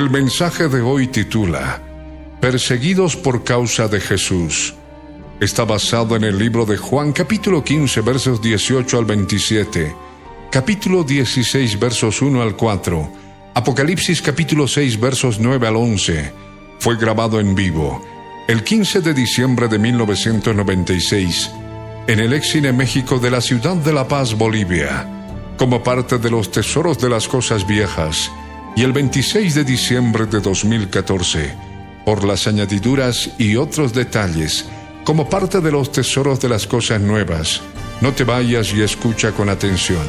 El mensaje de hoy titula Perseguidos por causa de Jesús. Está basado en el libro de Juan capítulo 15 versos 18 al 27, capítulo 16 versos 1 al 4, Apocalipsis capítulo 6 versos 9 al 11. Fue grabado en vivo el 15 de diciembre de 1996 en el Excine México de la ciudad de La Paz, Bolivia, como parte de los tesoros de las cosas viejas y el 26 de diciembre de 2014, por las añadiduras y otros detalles, como parte de los tesoros de las cosas nuevas. No te vayas y escucha con atención.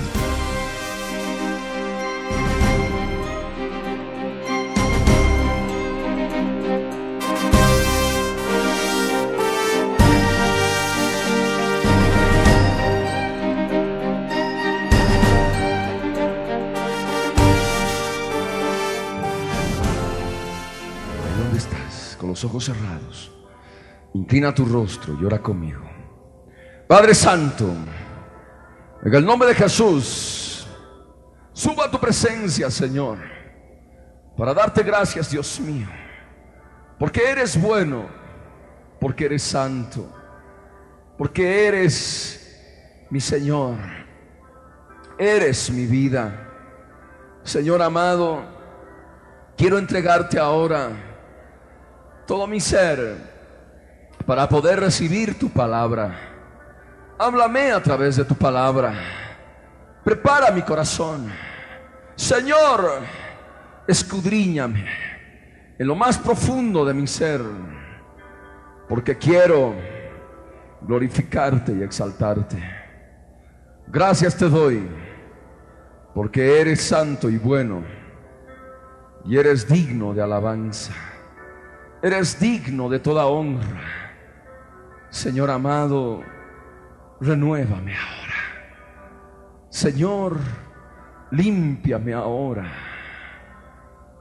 Cerrados, inclina tu rostro y ora conmigo. Padre Santo, en el nombre de Jesús, suba a tu presencia, Señor, para darte gracias, Dios mío, porque eres bueno, porque eres santo, porque eres mi Señor, eres mi vida. Señor amado, quiero entregarte ahora todo mi ser para poder recibir tu palabra. Háblame a través de tu palabra. Prepara mi corazón. Señor, escudriñame en lo más profundo de mi ser, porque quiero glorificarte y exaltarte. Gracias te doy, porque eres santo y bueno, y eres digno de alabanza. Eres digno de toda honra. Señor amado, renuévame ahora. Señor, límpiame ahora.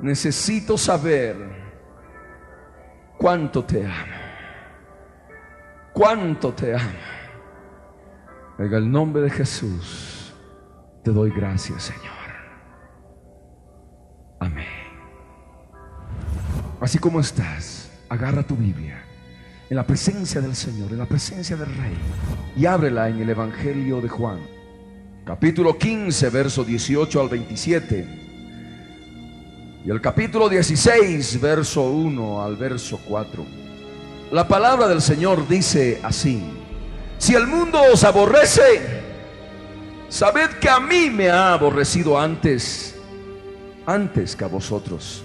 Necesito saber cuánto te amo. Cuánto te amo. En el nombre de Jesús te doy gracias, Señor. Amén. Así como estás, agarra tu Biblia en la presencia del Señor, en la presencia del Rey, y ábrela en el Evangelio de Juan, capítulo 15, verso 18 al 27, y el capítulo 16, verso 1 al verso 4. La palabra del Señor dice así, si el mundo os aborrece, sabed que a mí me ha aborrecido antes, antes que a vosotros.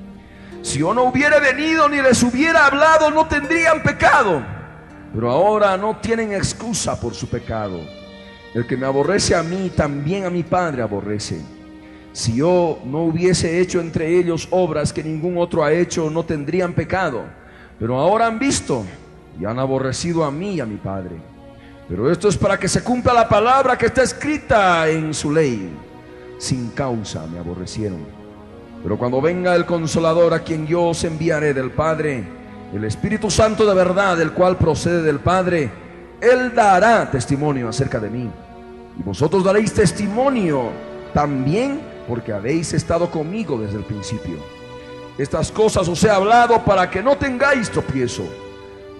Si yo no hubiera venido ni les hubiera hablado, no tendrían pecado. Pero ahora no tienen excusa por su pecado. El que me aborrece a mí, también a mi Padre aborrece. Si yo no hubiese hecho entre ellos obras que ningún otro ha hecho, no tendrían pecado. Pero ahora han visto y han aborrecido a mí y a mi Padre. Pero esto es para que se cumpla la palabra que está escrita en su ley. Sin causa me aborrecieron. Pero cuando venga el consolador a quien yo os enviaré del Padre, el Espíritu Santo de verdad, el cual procede del Padre, Él dará testimonio acerca de mí. Y vosotros daréis testimonio también porque habéis estado conmigo desde el principio. Estas cosas os he hablado para que no tengáis tropiezo.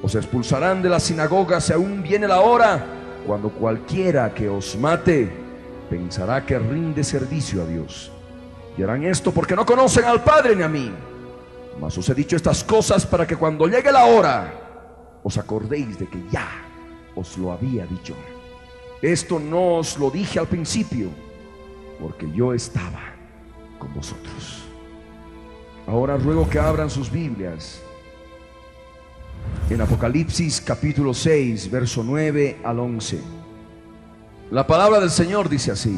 Os expulsarán de las sinagogas si aún viene la hora cuando cualquiera que os mate pensará que rinde servicio a Dios. Y harán esto porque no conocen al Padre ni a mí. Mas os he dicho estas cosas para que cuando llegue la hora os acordéis de que ya os lo había dicho. Esto no os lo dije al principio, porque yo estaba con vosotros. Ahora ruego que abran sus Biblias en Apocalipsis capítulo 6, verso 9 al 11. La palabra del Señor dice así.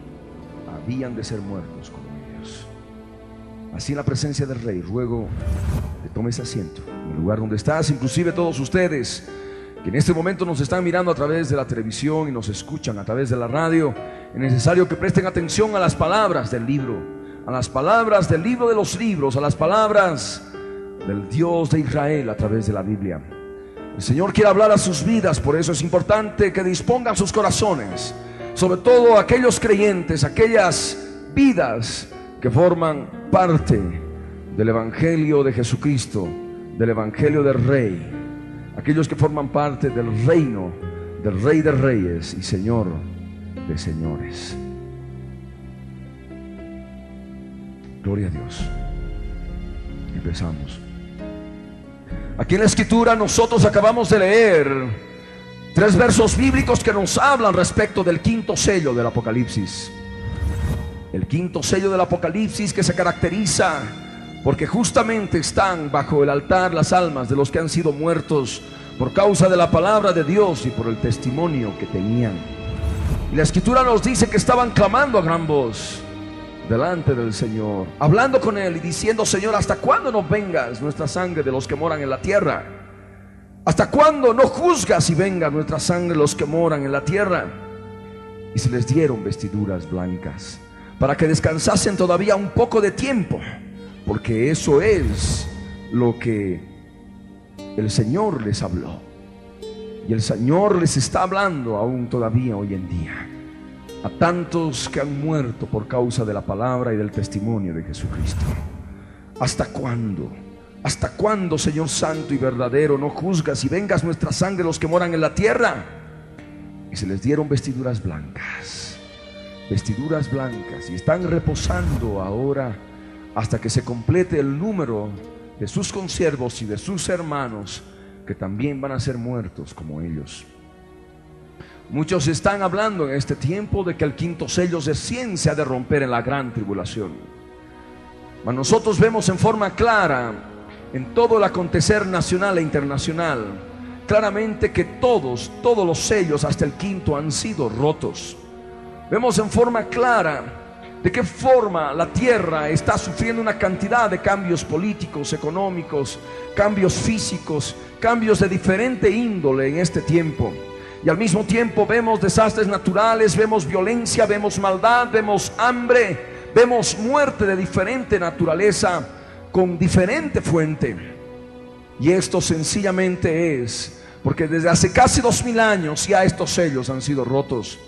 habían de ser muertos como ellos. Así en la presencia del rey, ruego que tomes asiento en el lugar donde estás, inclusive todos ustedes que en este momento nos están mirando a través de la televisión y nos escuchan a través de la radio, es necesario que presten atención a las palabras del libro, a las palabras del libro de los libros, a las palabras del Dios de Israel a través de la Biblia. El Señor quiere hablar a sus vidas, por eso es importante que dispongan sus corazones sobre todo aquellos creyentes, aquellas vidas que forman parte del Evangelio de Jesucristo, del Evangelio del Rey, aquellos que forman parte del reino del Rey de Reyes y Señor de Señores. Gloria a Dios. Empezamos. Aquí en la escritura nosotros acabamos de leer Tres versos bíblicos que nos hablan respecto del quinto sello del Apocalipsis. El quinto sello del Apocalipsis que se caracteriza porque justamente están bajo el altar las almas de los que han sido muertos por causa de la palabra de Dios y por el testimonio que tenían. Y la escritura nos dice que estaban clamando a gran voz delante del Señor, hablando con Él y diciendo, Señor, ¿hasta cuándo nos vengas nuestra sangre de los que moran en la tierra? ¿Hasta cuándo no juzgas y venga nuestra sangre los que moran en la tierra? Y se les dieron vestiduras blancas para que descansasen todavía un poco de tiempo, porque eso es lo que el Señor les habló. Y el Señor les está hablando aún todavía hoy en día a tantos que han muerto por causa de la palabra y del testimonio de Jesucristo. ¿Hasta cuándo? ¿Hasta cuándo, Señor Santo y verdadero, no juzgas y vengas nuestra sangre los que moran en la tierra? Y se les dieron vestiduras blancas, vestiduras blancas, y están reposando ahora hasta que se complete el número de sus consiervos y de sus hermanos, que también van a ser muertos como ellos. Muchos están hablando en este tiempo de que el quinto sello de ciencia ha de romper en la gran tribulación. Mas nosotros vemos en forma clara en todo el acontecer nacional e internacional, claramente que todos, todos los sellos hasta el quinto han sido rotos. Vemos en forma clara de qué forma la tierra está sufriendo una cantidad de cambios políticos, económicos, cambios físicos, cambios de diferente índole en este tiempo. Y al mismo tiempo vemos desastres naturales, vemos violencia, vemos maldad, vemos hambre, vemos muerte de diferente naturaleza con diferente fuente. Y esto sencillamente es porque desde hace casi dos mil años ya estos sellos han sido rotos.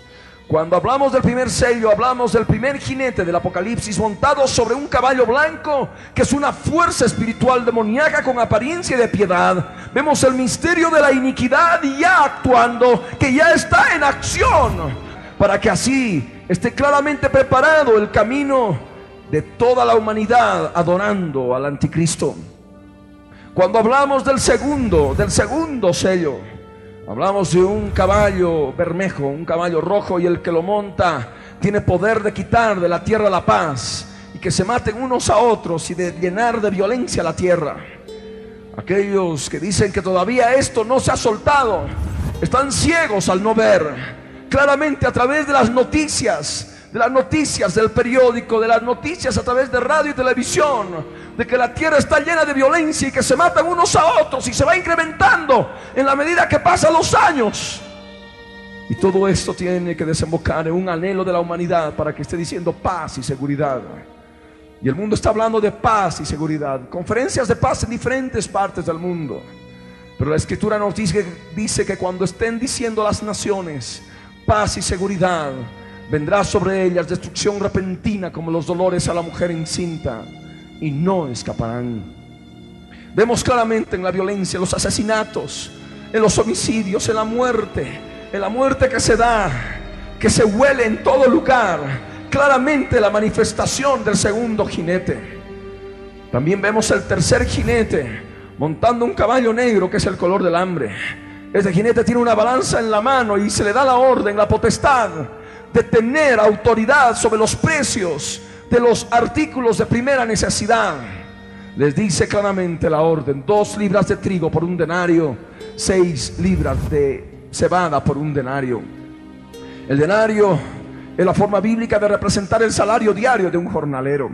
Cuando hablamos del primer sello, hablamos del primer jinete del Apocalipsis montado sobre un caballo blanco, que es una fuerza espiritual demoníaca con apariencia de piedad. Vemos el misterio de la iniquidad ya actuando, que ya está en acción, para que así esté claramente preparado el camino de toda la humanidad adorando al anticristo. Cuando hablamos del segundo, del segundo sello, hablamos de un caballo bermejo, un caballo rojo y el que lo monta tiene poder de quitar de la tierra la paz y que se maten unos a otros y de llenar de violencia la tierra. Aquellos que dicen que todavía esto no se ha soltado, están ciegos al no ver claramente a través de las noticias de las noticias del periódico, de las noticias a través de radio y televisión, de que la tierra está llena de violencia y que se matan unos a otros y se va incrementando en la medida que pasan los años. Y todo esto tiene que desembocar en un anhelo de la humanidad para que esté diciendo paz y seguridad. Y el mundo está hablando de paz y seguridad. Conferencias de paz en diferentes partes del mundo. Pero la escritura nos dice, dice que cuando estén diciendo las naciones paz y seguridad, vendrá sobre ellas destrucción repentina como los dolores a la mujer encinta y no escaparán. Vemos claramente en la violencia, los asesinatos, en los homicidios, en la muerte, en la muerte que se da, que se huele en todo lugar, claramente la manifestación del segundo jinete. También vemos el tercer jinete montando un caballo negro que es el color del hambre. Este jinete tiene una balanza en la mano y se le da la orden, la potestad de tener autoridad sobre los precios de los artículos de primera necesidad. Les dice claramente la orden, dos libras de trigo por un denario, seis libras de cebada por un denario. El denario es la forma bíblica de representar el salario diario de un jornalero.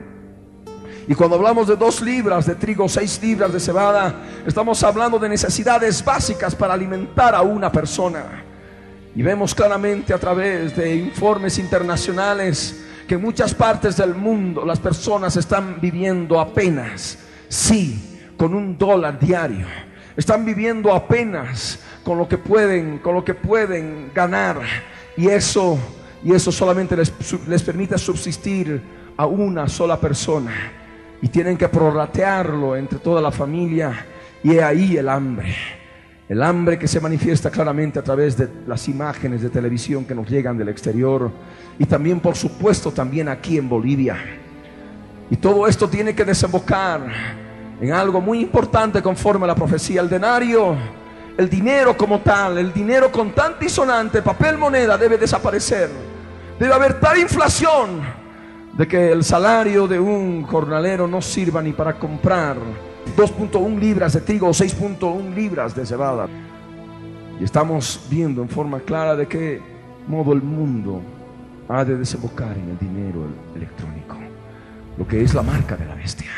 Y cuando hablamos de dos libras de trigo, seis libras de cebada, estamos hablando de necesidades básicas para alimentar a una persona. Y vemos claramente a través de informes internacionales que en muchas partes del mundo las personas están viviendo apenas, sí, con un dólar diario. Están viviendo apenas con lo que pueden, con lo que pueden ganar. Y eso, y eso solamente les, les permite subsistir a una sola persona. Y tienen que prorratearlo entre toda la familia. Y ahí el hambre. El hambre que se manifiesta claramente a través de las imágenes de televisión que nos llegan del exterior y también, por supuesto, también aquí en Bolivia. Y todo esto tiene que desembocar en algo muy importante conforme a la profecía. El denario, el dinero como tal, el dinero contante y sonante, papel moneda debe desaparecer. Debe haber tal inflación de que el salario de un jornalero no sirva ni para comprar 2.1 libras de trigo o 6.1 libras de cebada. Y estamos viendo en forma clara de qué modo el mundo ha de desembocar en el dinero electrónico, lo que es la marca de la bestia.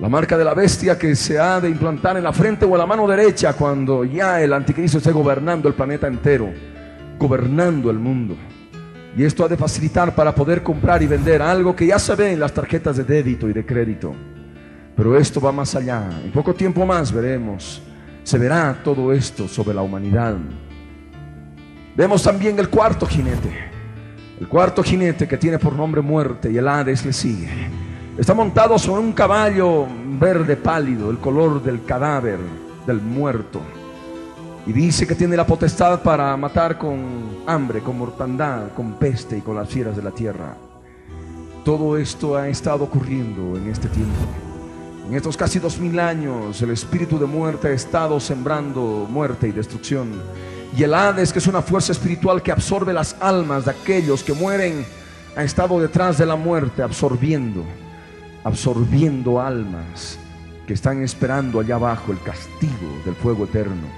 La marca de la bestia que se ha de implantar en la frente o en la mano derecha cuando ya el anticristo esté gobernando el planeta entero, gobernando el mundo. Y esto ha de facilitar para poder comprar y vender algo que ya se ve en las tarjetas de débito y de crédito. Pero esto va más allá. En poco tiempo más veremos. Se verá todo esto sobre la humanidad. Vemos también el cuarto jinete. El cuarto jinete que tiene por nombre muerte y el Hades le sigue. Está montado sobre un caballo verde pálido, el color del cadáver del muerto. Y dice que tiene la potestad para matar con hambre, con mortandad, con peste y con las fieras de la tierra. Todo esto ha estado ocurriendo en este tiempo. En estos casi dos mil años el espíritu de muerte ha estado sembrando muerte y destrucción. Y el Hades, que es una fuerza espiritual que absorbe las almas de aquellos que mueren, ha estado detrás de la muerte, absorbiendo, absorbiendo almas que están esperando allá abajo el castigo del fuego eterno.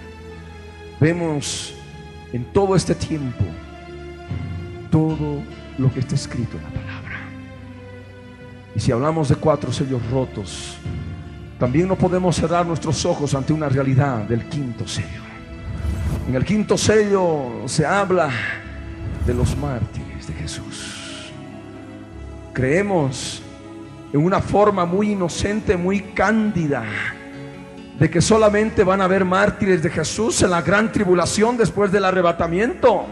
Vemos en todo este tiempo todo lo que está escrito en la palabra. Y si hablamos de cuatro sellos rotos, también no podemos cerrar nuestros ojos ante una realidad del quinto sello. En el quinto sello se habla de los mártires de Jesús. Creemos en una forma muy inocente, muy cándida, de que solamente van a haber mártires de Jesús en la gran tribulación después del arrebatamiento.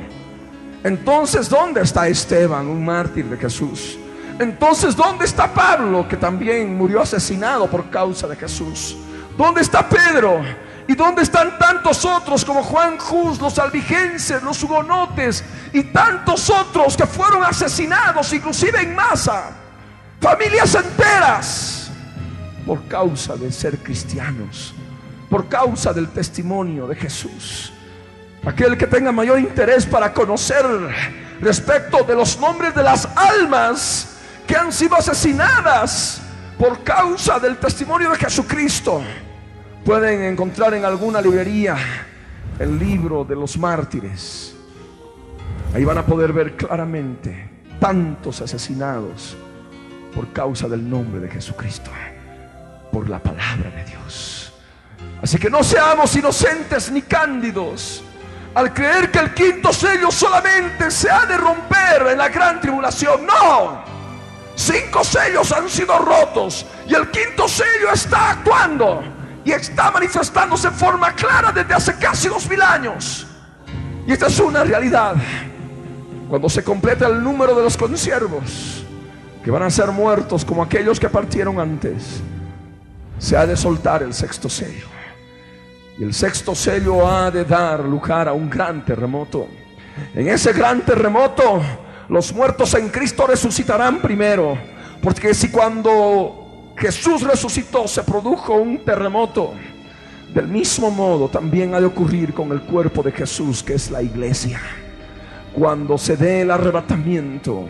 Entonces, ¿dónde está Esteban, un mártir de Jesús? Entonces, ¿dónde está Pablo, que también murió asesinado por causa de Jesús? ¿Dónde está Pedro? ¿Y dónde están tantos otros como Juan Jus, los albigenses, los hugonotes y tantos otros que fueron asesinados, inclusive en masa? Familias enteras por causa de ser cristianos, por causa del testimonio de Jesús. Aquel que tenga mayor interés para conocer respecto de los nombres de las almas que han sido asesinadas por causa del testimonio de Jesucristo. Pueden encontrar en alguna librería el libro de los mártires. Ahí van a poder ver claramente tantos asesinados por causa del nombre de Jesucristo, por la palabra de Dios. Así que no seamos inocentes ni cándidos al creer que el quinto sello solamente se ha de romper en la gran tribulación. No, cinco sellos han sido rotos y el quinto sello está actuando y está manifestándose en forma clara desde hace casi dos mil años. Y esta es una realidad. Cuando se completa el número de los consiervos, que van a ser muertos como aquellos que partieron antes, se ha de soltar el sexto sello. Y el sexto sello ha de dar lugar a un gran terremoto. En ese gran terremoto, los muertos en Cristo resucitarán primero. Porque si cuando Jesús resucitó se produjo un terremoto, del mismo modo también ha de ocurrir con el cuerpo de Jesús, que es la iglesia. Cuando se dé el arrebatamiento,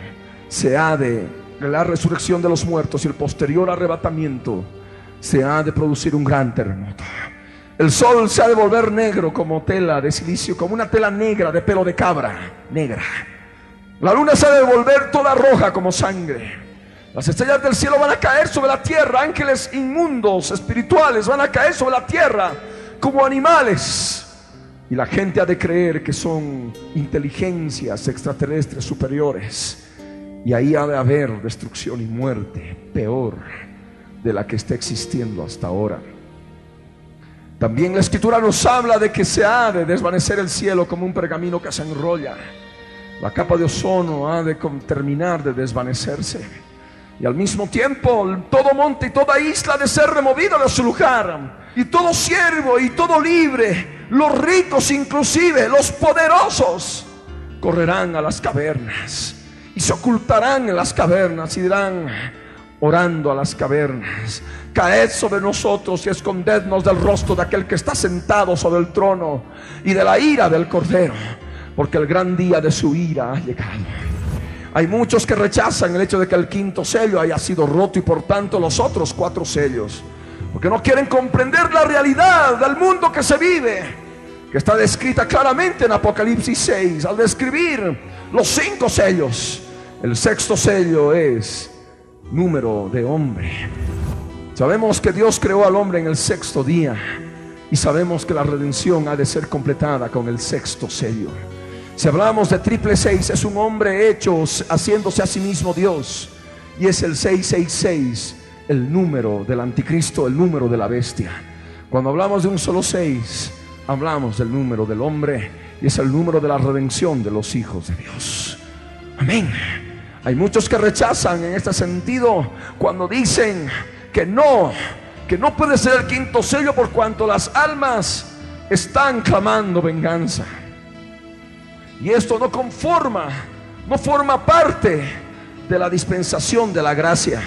se ha de, la resurrección de los muertos y el posterior arrebatamiento, se ha de producir un gran terremoto. El sol se ha de volver negro como tela de silicio, como una tela negra de pelo de cabra, negra. La luna se ha de volver toda roja como sangre. Las estrellas del cielo van a caer sobre la tierra, ángeles inmundos, espirituales, van a caer sobre la tierra como animales. Y la gente ha de creer que son inteligencias extraterrestres superiores. Y ahí ha de haber destrucción y muerte, peor de la que está existiendo hasta ahora. También la escritura nos habla de que se ha de desvanecer el cielo como un pergamino que se enrolla. La capa de ozono ha de terminar de desvanecerse. Y al mismo tiempo todo monte y toda isla de ser removido de su lugar. Y todo siervo y todo libre, los ricos inclusive, los poderosos, correrán a las cavernas. Y se ocultarán en las cavernas y dirán, orando a las cavernas. Caed sobre nosotros y escondednos del rostro de aquel que está sentado sobre el trono y de la ira del cordero, porque el gran día de su ira ha llegado. Hay muchos que rechazan el hecho de que el quinto sello haya sido roto y por tanto los otros cuatro sellos, porque no quieren comprender la realidad del mundo que se vive, que está descrita claramente en Apocalipsis 6, al describir los cinco sellos. El sexto sello es número de hombre. Sabemos que Dios creó al hombre en el sexto día y sabemos que la redención ha de ser completada con el sexto sello. Si hablamos de triple seis, es un hombre hecho haciéndose a sí mismo Dios y es el 666, el número del anticristo, el número de la bestia. Cuando hablamos de un solo seis, hablamos del número del hombre y es el número de la redención de los hijos de Dios. Amén. Hay muchos que rechazan en este sentido cuando dicen que no, que no puede ser el quinto sello por cuanto las almas están clamando venganza. Y esto no conforma, no forma parte de la dispensación de la gracia,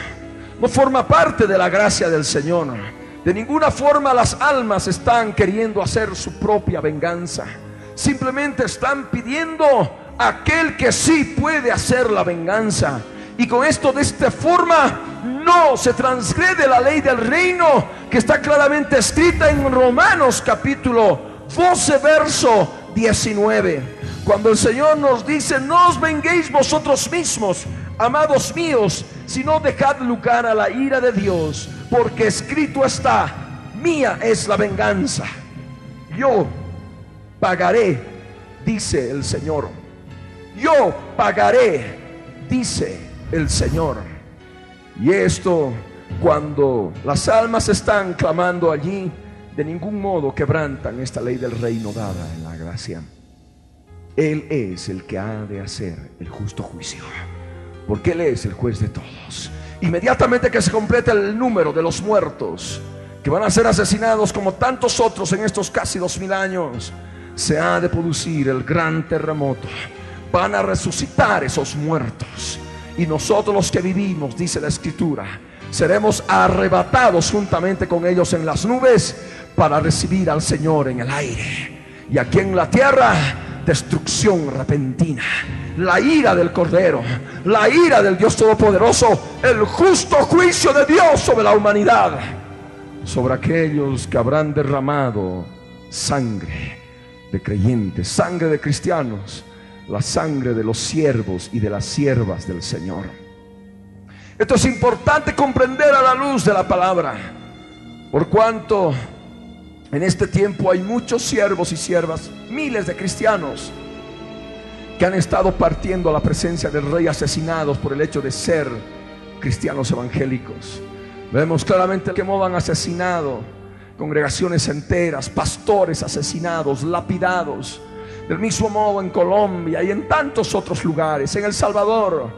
no forma parte de la gracia del Señor. De ninguna forma las almas están queriendo hacer su propia venganza. Simplemente están pidiendo aquel que sí puede hacer la venganza. Y con esto de esta forma no se transgrede la ley del reino que está claramente escrita en Romanos capítulo 12 verso 19. Cuando el Señor nos dice, no os venguéis vosotros mismos, amados míos, sino dejad lugar a la ira de Dios, porque escrito está, mía es la venganza. Yo pagaré, dice el Señor yo pagaré, dice el Señor. Y esto, cuando las almas están clamando allí, de ningún modo quebrantan esta ley del reino dada en la gracia. Él es el que ha de hacer el justo juicio, porque Él es el juez de todos. Inmediatamente que se complete el número de los muertos, que van a ser asesinados como tantos otros en estos casi dos mil años, se ha de producir el gran terremoto van a resucitar esos muertos. Y nosotros los que vivimos, dice la escritura, seremos arrebatados juntamente con ellos en las nubes para recibir al Señor en el aire. Y aquí en la tierra, destrucción repentina. La ira del Cordero, la ira del Dios Todopoderoso, el justo juicio de Dios sobre la humanidad, sobre aquellos que habrán derramado sangre de creyentes, sangre de cristianos la sangre de los siervos y de las siervas del Señor. Esto es importante comprender a la luz de la palabra, por cuanto En este tiempo hay muchos siervos y siervas, miles de cristianos que han estado partiendo a la presencia del rey asesinados por el hecho de ser cristianos evangélicos. Vemos claramente modo han asesinado congregaciones enteras, pastores asesinados, lapidados. Del mismo modo en Colombia y en tantos otros lugares, en El Salvador.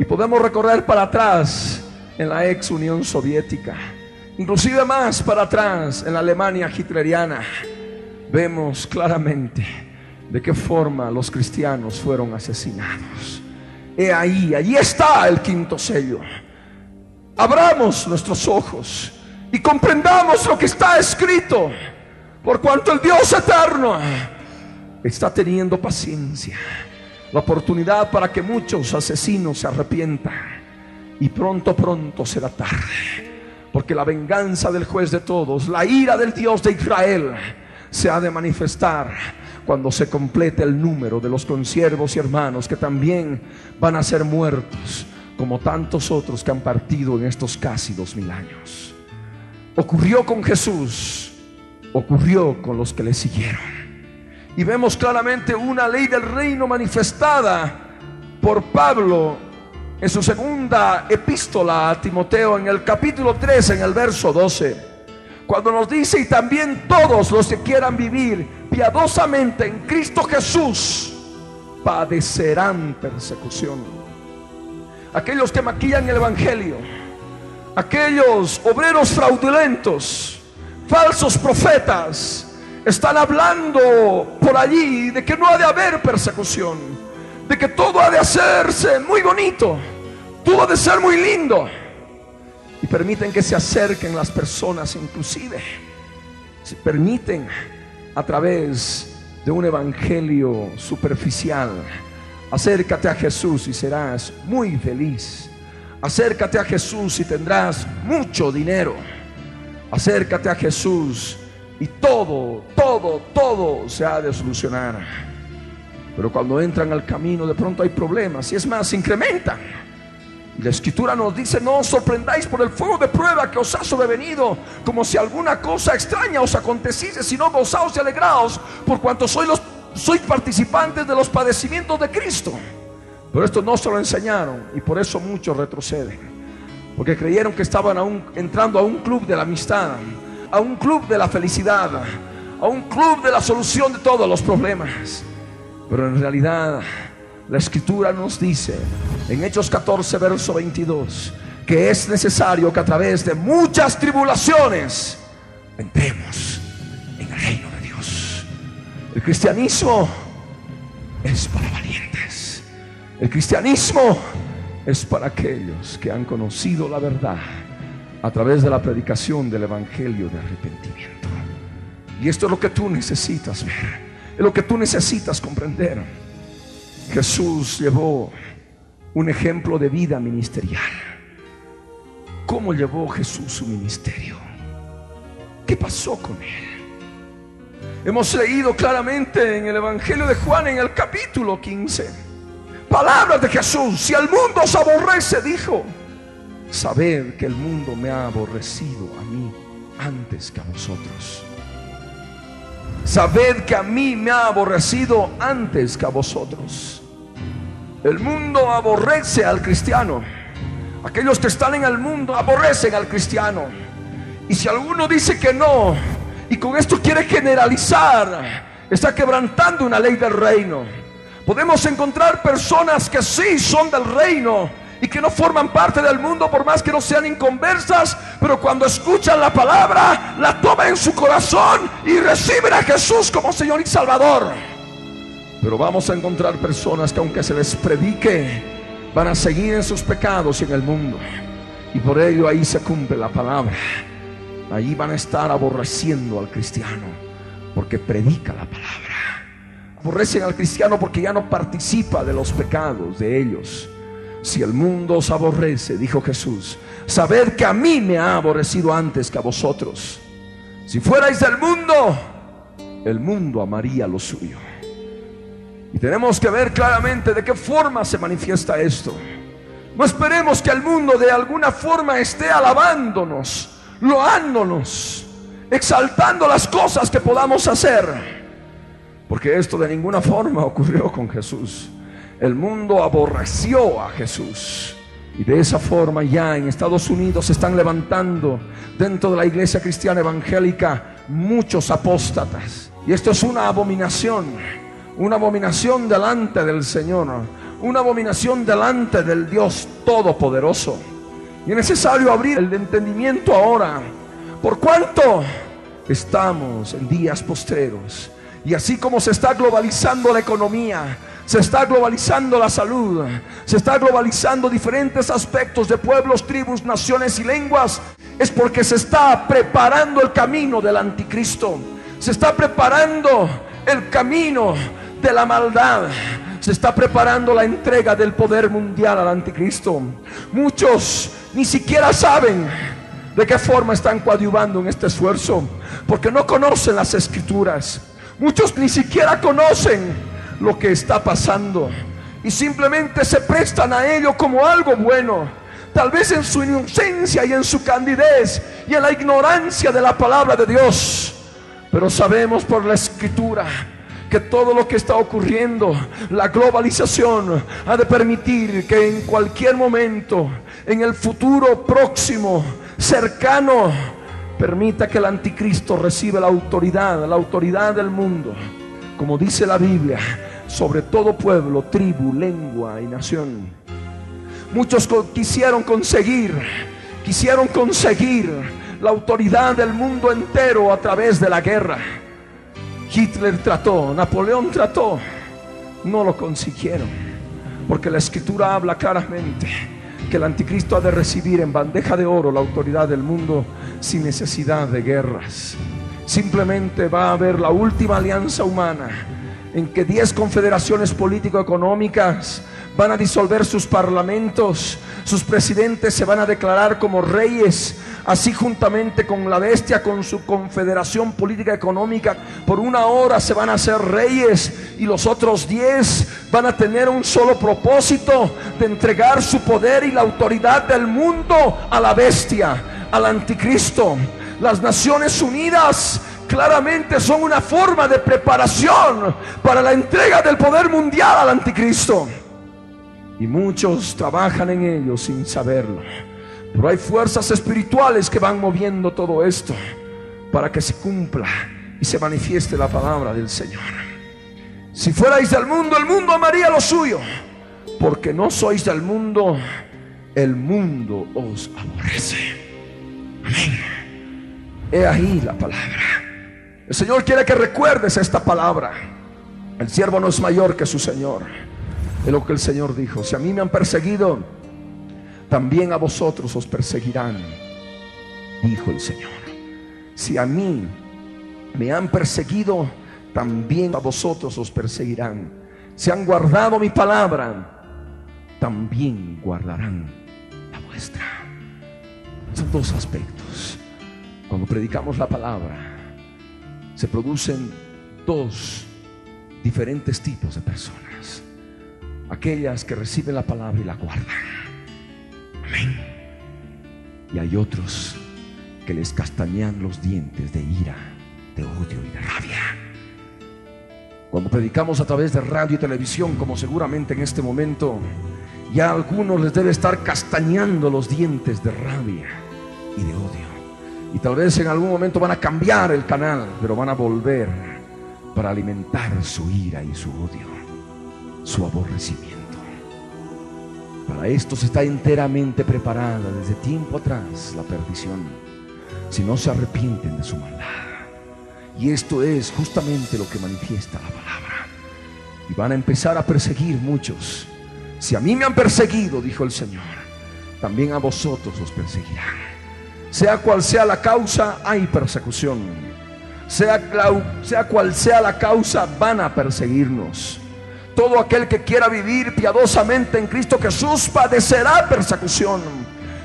Y podemos recorrer para atrás en la ex Unión Soviética, inclusive más para atrás en la Alemania hitleriana. Vemos claramente de qué forma los cristianos fueron asesinados. He ahí, allí está el quinto sello. Abramos nuestros ojos y comprendamos lo que está escrito, por cuanto el Dios eterno está teniendo paciencia, la oportunidad para que muchos asesinos se arrepientan y pronto, pronto será tarde, porque la venganza del juez de todos, la ira del Dios de Israel, se ha de manifestar cuando se complete el número de los consiervos y hermanos que también van a ser muertos, como tantos otros que han partido en estos casi dos mil años. Ocurrió con Jesús, ocurrió con los que le siguieron. Y vemos claramente una ley del reino manifestada por Pablo en su segunda epístola a Timoteo en el capítulo 3, en el verso 12. Cuando nos dice, y también todos los que quieran vivir piadosamente en Cristo Jesús, padecerán persecución. Aquellos que maquillan el Evangelio, aquellos obreros fraudulentos, falsos profetas, están hablando por allí de que no ha de haber persecución, de que todo ha de hacerse muy bonito, todo ha de ser muy lindo y permiten que se acerquen las personas inclusive. Se permiten a través de un evangelio superficial. Acércate a Jesús y serás muy feliz. Acércate a Jesús y tendrás mucho dinero. Acércate a Jesús y todo, todo, todo se ha de solucionar. Pero cuando entran al camino de pronto hay problemas y es más, se incrementan. La escritura nos dice, no os sorprendáis por el fuego de prueba que os ha sobrevenido, como si alguna cosa extraña os aconteciese, sino gozaos y alegraos, por cuanto sois, los, sois participantes de los padecimientos de Cristo. Pero esto no se lo enseñaron y por eso muchos retroceden, porque creyeron que estaban entrando a un club de la amistad, a un club de la felicidad, a un club de la solución de todos los problemas. Pero en realidad la escritura nos dice en Hechos 14, verso 22, que es necesario que a través de muchas tribulaciones entremos en el reino de Dios. El cristianismo es para valientes. El cristianismo es para aquellos que han conocido la verdad a través de la predicación del Evangelio de arrepentimiento. Y esto es lo que tú necesitas ver, es lo que tú necesitas comprender. Jesús llevó un ejemplo de vida ministerial. ¿Cómo llevó Jesús su ministerio? ¿Qué pasó con él? Hemos leído claramente en el Evangelio de Juan en el capítulo 15. Palabras de Jesús. Si el mundo os aborrece, dijo, sabed que el mundo me ha aborrecido a mí antes que a vosotros. Sabed que a mí me ha aborrecido antes que a vosotros. El mundo aborrece al cristiano. Aquellos que están en el mundo aborrecen al cristiano. Y si alguno dice que no, y con esto quiere generalizar, está quebrantando una ley del reino. Podemos encontrar personas que sí son del reino, y que no forman parte del mundo por más que no sean inconversas, pero cuando escuchan la palabra, la toman en su corazón y reciben a Jesús como Señor y Salvador. Pero vamos a encontrar personas que aunque se les predique, van a seguir en sus pecados y en el mundo. Y por ello ahí se cumple la palabra. Ahí van a estar aborreciendo al cristiano porque predica la palabra. Aborrecen al cristiano porque ya no participa de los pecados de ellos si el mundo os aborrece, dijo Jesús, sabed que a mí me ha aborrecido antes que a vosotros. Si fuerais del mundo, el mundo amaría lo suyo. Y tenemos que ver claramente de qué forma se manifiesta esto. No esperemos que el mundo de alguna forma esté alabándonos, loándonos, exaltando las cosas que podamos hacer. Porque esto de ninguna forma ocurrió con Jesús. El mundo aborreció a Jesús. Y de esa forma ya en Estados Unidos se están levantando dentro de la iglesia cristiana evangélica muchos apóstatas. Y esto es una abominación, una abominación delante del Señor, una abominación delante del Dios Todopoderoso. Y es necesario abrir el entendimiento ahora. Por cuanto estamos en días postreros. Y así como se está globalizando la economía, se está globalizando la salud, se está globalizando diferentes aspectos de pueblos, tribus, naciones y lenguas. Es porque se está preparando el camino del anticristo. Se está preparando el camino de la maldad. Se está preparando la entrega del poder mundial al anticristo. Muchos ni siquiera saben de qué forma están coadyuvando en este esfuerzo, porque no conocen las escrituras. Muchos ni siquiera conocen lo que está pasando y simplemente se prestan a ello como algo bueno. Tal vez en su inocencia y en su candidez y en la ignorancia de la palabra de Dios. Pero sabemos por la escritura que todo lo que está ocurriendo, la globalización, ha de permitir que en cualquier momento, en el futuro próximo, cercano, permita que el anticristo reciba la autoridad, la autoridad del mundo como dice la Biblia, sobre todo pueblo, tribu, lengua y nación. Muchos quisieron conseguir, quisieron conseguir la autoridad del mundo entero a través de la guerra. Hitler trató, Napoleón trató, no lo consiguieron, porque la escritura habla claramente que el anticristo ha de recibir en bandeja de oro la autoridad del mundo sin necesidad de guerras. Simplemente va a haber la última alianza humana en que 10 confederaciones político-económicas van a disolver sus parlamentos, sus presidentes se van a declarar como reyes, así juntamente con la bestia, con su confederación política económica, por una hora se van a hacer reyes y los otros 10 van a tener un solo propósito de entregar su poder y la autoridad del mundo a la bestia, al anticristo. Las Naciones Unidas claramente son una forma de preparación para la entrega del poder mundial al anticristo. Y muchos trabajan en ello sin saberlo. Pero hay fuerzas espirituales que van moviendo todo esto para que se cumpla y se manifieste la palabra del Señor. Si fuerais del mundo, el mundo amaría lo suyo. Porque no sois del mundo, el mundo os aborrece. Amén. He ahí la palabra. El Señor quiere que recuerdes esta palabra. El siervo no es mayor que su Señor. Es lo que el Señor dijo. Si a mí me han perseguido, también a vosotros os perseguirán, dijo el Señor. Si a mí me han perseguido, también a vosotros os perseguirán. Si han guardado mi palabra, también guardarán la vuestra. Son dos aspectos. Cuando predicamos la palabra, se producen dos diferentes tipos de personas. Aquellas que reciben la palabra y la guardan. Amén. Y hay otros que les castañean los dientes de ira, de odio y de rabia. Cuando predicamos a través de radio y televisión, como seguramente en este momento, ya a algunos les debe estar castañando los dientes de rabia y de odio. Y tal vez en algún momento van a cambiar el canal, pero van a volver para alimentar su ira y su odio, su aborrecimiento. Para esto se está enteramente preparada desde tiempo atrás la perdición, si no se arrepienten de su maldad. Y esto es justamente lo que manifiesta la palabra. Y van a empezar a perseguir muchos. Si a mí me han perseguido, dijo el Señor, también a vosotros os perseguirán. Sea cual sea la causa, hay persecución. Sea, cual sea la causa, van a perseguirnos. Todo aquel que quiera vivir piadosamente en Cristo Jesús padecerá persecución.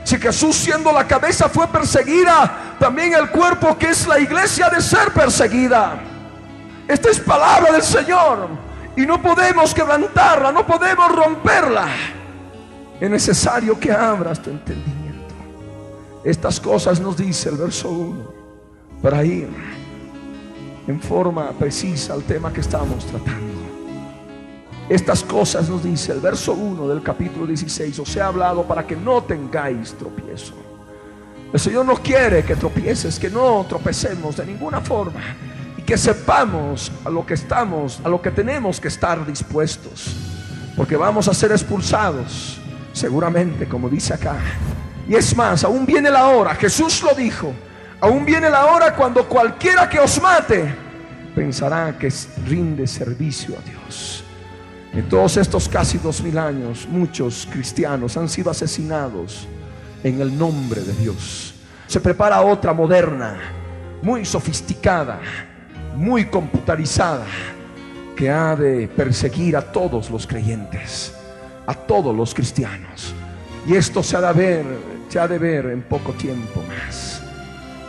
Si Jesús siendo la cabeza fue perseguida, también el cuerpo que es la iglesia de ser perseguida. Esta es palabra del Señor y no podemos quebrantarla, no podemos romperla. Es necesario que abras tu entendimiento. Estas cosas nos dice el verso 1. para ir en forma precisa al tema que estamos tratando. Estas cosas nos dice el verso 1 del capítulo 16, os he hablado para que no tengáis tropiezo. El Señor no quiere que tropieces, que no tropecemos de ninguna forma y que sepamos a lo que estamos, a lo que tenemos que estar dispuestos, porque vamos a ser expulsados, seguramente, como dice acá. Y es más, aún viene la hora, Jesús lo dijo, aún viene la hora cuando cualquiera que os mate pensará que rinde servicio a Dios. En todos estos casi dos mil años, muchos cristianos han sido asesinados en el nombre de Dios. Se prepara otra moderna, muy sofisticada, muy computarizada, que ha de perseguir a todos los creyentes, a todos los cristianos. Y esto se ha de ver, se ha de ver en poco tiempo más.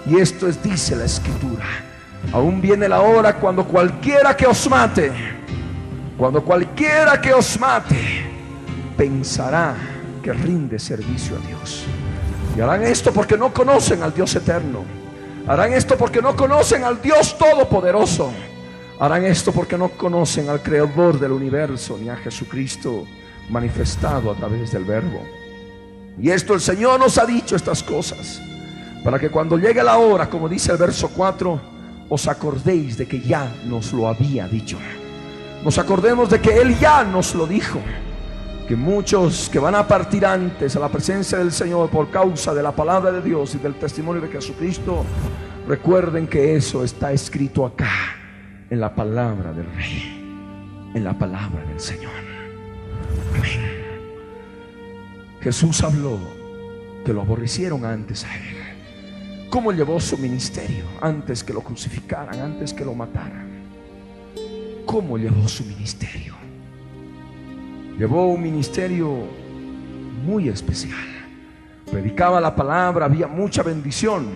Y esto es, dice la escritura, aún viene la hora cuando cualquiera que os mate, cuando cualquiera que os mate pensará que rinde servicio a Dios. Y harán esto porque no conocen al Dios eterno. Harán esto porque no conocen al Dios todopoderoso. Harán esto porque no conocen al creador del universo ni a Jesucristo manifestado a través del verbo. Y esto el Señor nos ha dicho estas cosas para que cuando llegue la hora, como dice el verso 4, os acordéis de que ya nos lo había dicho nos acordemos de que Él ya nos lo dijo. Que muchos que van a partir antes a la presencia del Señor por causa de la palabra de Dios y del testimonio de Jesucristo, recuerden que eso está escrito acá, en la palabra del Rey, en la palabra del Señor. Amén. Jesús habló que lo aborrecieron antes a Él. ¿Cómo llevó su ministerio antes que lo crucificaran, antes que lo mataran? cómo llevó su ministerio. Llevó un ministerio muy especial. Predicaba la palabra, había mucha bendición,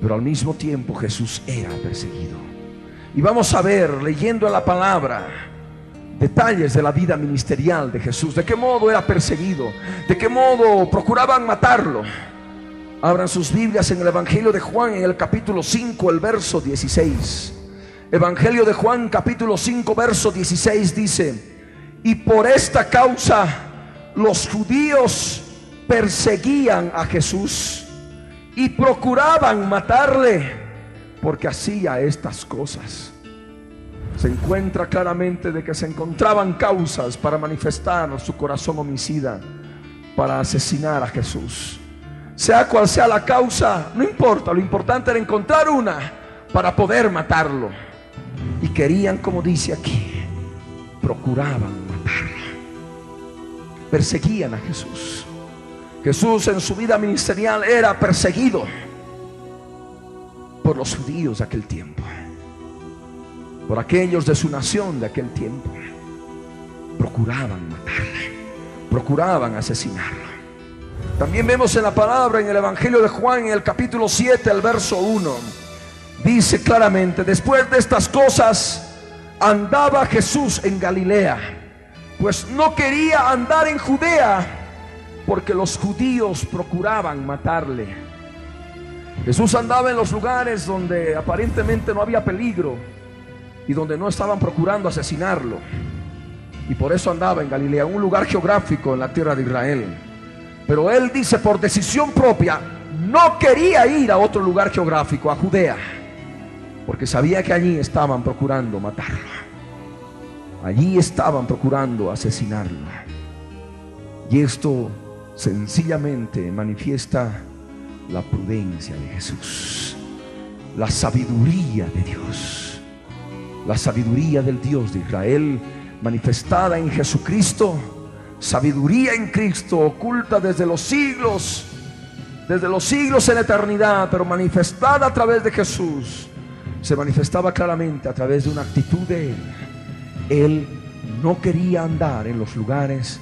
pero al mismo tiempo Jesús era perseguido. Y vamos a ver, leyendo la palabra, detalles de la vida ministerial de Jesús, de qué modo era perseguido, de qué modo procuraban matarlo. Abran sus Biblias en el Evangelio de Juan, en el capítulo 5, el verso 16. Evangelio de Juan capítulo 5 verso 16 dice, y por esta causa los judíos perseguían a Jesús y procuraban matarle porque hacía estas cosas. Se encuentra claramente de que se encontraban causas para manifestar su corazón homicida, para asesinar a Jesús. Sea cual sea la causa, no importa, lo importante era encontrar una para poder matarlo. Y querían, como dice aquí, procuraban matarlo. Perseguían a Jesús. Jesús en su vida ministerial era perseguido por los judíos de aquel tiempo, por aquellos de su nación de aquel tiempo. Procuraban matarle, procuraban asesinarlo. También vemos en la palabra en el Evangelio de Juan, en el capítulo 7, el verso 1 dice claramente, después de estas cosas andaba Jesús en Galilea, pues no quería andar en Judea porque los judíos procuraban matarle. Jesús andaba en los lugares donde aparentemente no había peligro y donde no estaban procurando asesinarlo. Y por eso andaba en Galilea, un lugar geográfico en la tierra de Israel. Pero él dice por decisión propia, no quería ir a otro lugar geográfico, a Judea porque sabía que allí estaban procurando matarlo. Allí estaban procurando asesinarlo. Y esto sencillamente manifiesta la prudencia de Jesús, la sabiduría de Dios, la sabiduría del Dios de Israel manifestada en Jesucristo, sabiduría en Cristo oculta desde los siglos, desde los siglos en la eternidad, pero manifestada a través de Jesús se manifestaba claramente a través de una actitud de él. Él no quería andar en los lugares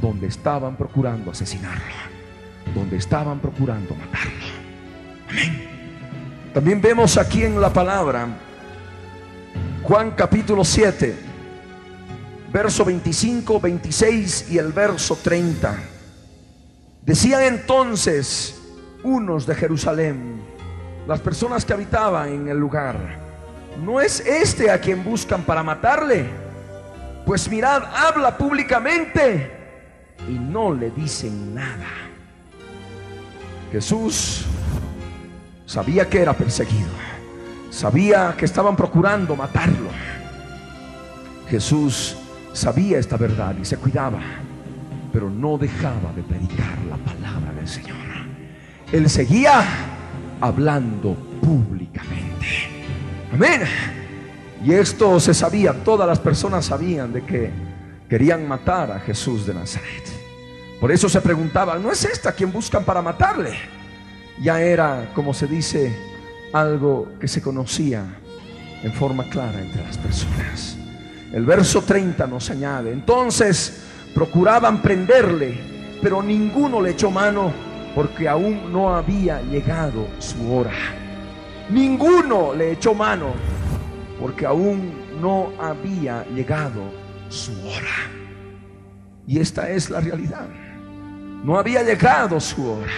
donde estaban procurando asesinarlo, donde estaban procurando matarlo. Amén. También vemos aquí en la palabra Juan capítulo 7, verso 25, 26 y el verso 30. Decían entonces unos de Jerusalén, las personas que habitaban en el lugar, ¿no es este a quien buscan para matarle? Pues mirad, habla públicamente y no le dicen nada. Jesús sabía que era perseguido, sabía que estaban procurando matarlo. Jesús sabía esta verdad y se cuidaba, pero no dejaba de predicar la palabra del Señor. Él seguía hablando públicamente. Amén. Y esto se sabía, todas las personas sabían de que querían matar a Jesús de Nazaret. Por eso se preguntaban, ¿no es esta quien buscan para matarle? Ya era, como se dice, algo que se conocía en forma clara entre las personas. El verso 30 nos añade, entonces procuraban prenderle, pero ninguno le echó mano porque aún no había llegado su hora. Ninguno le echó mano porque aún no había llegado su hora. Y esta es la realidad. No había llegado su hora.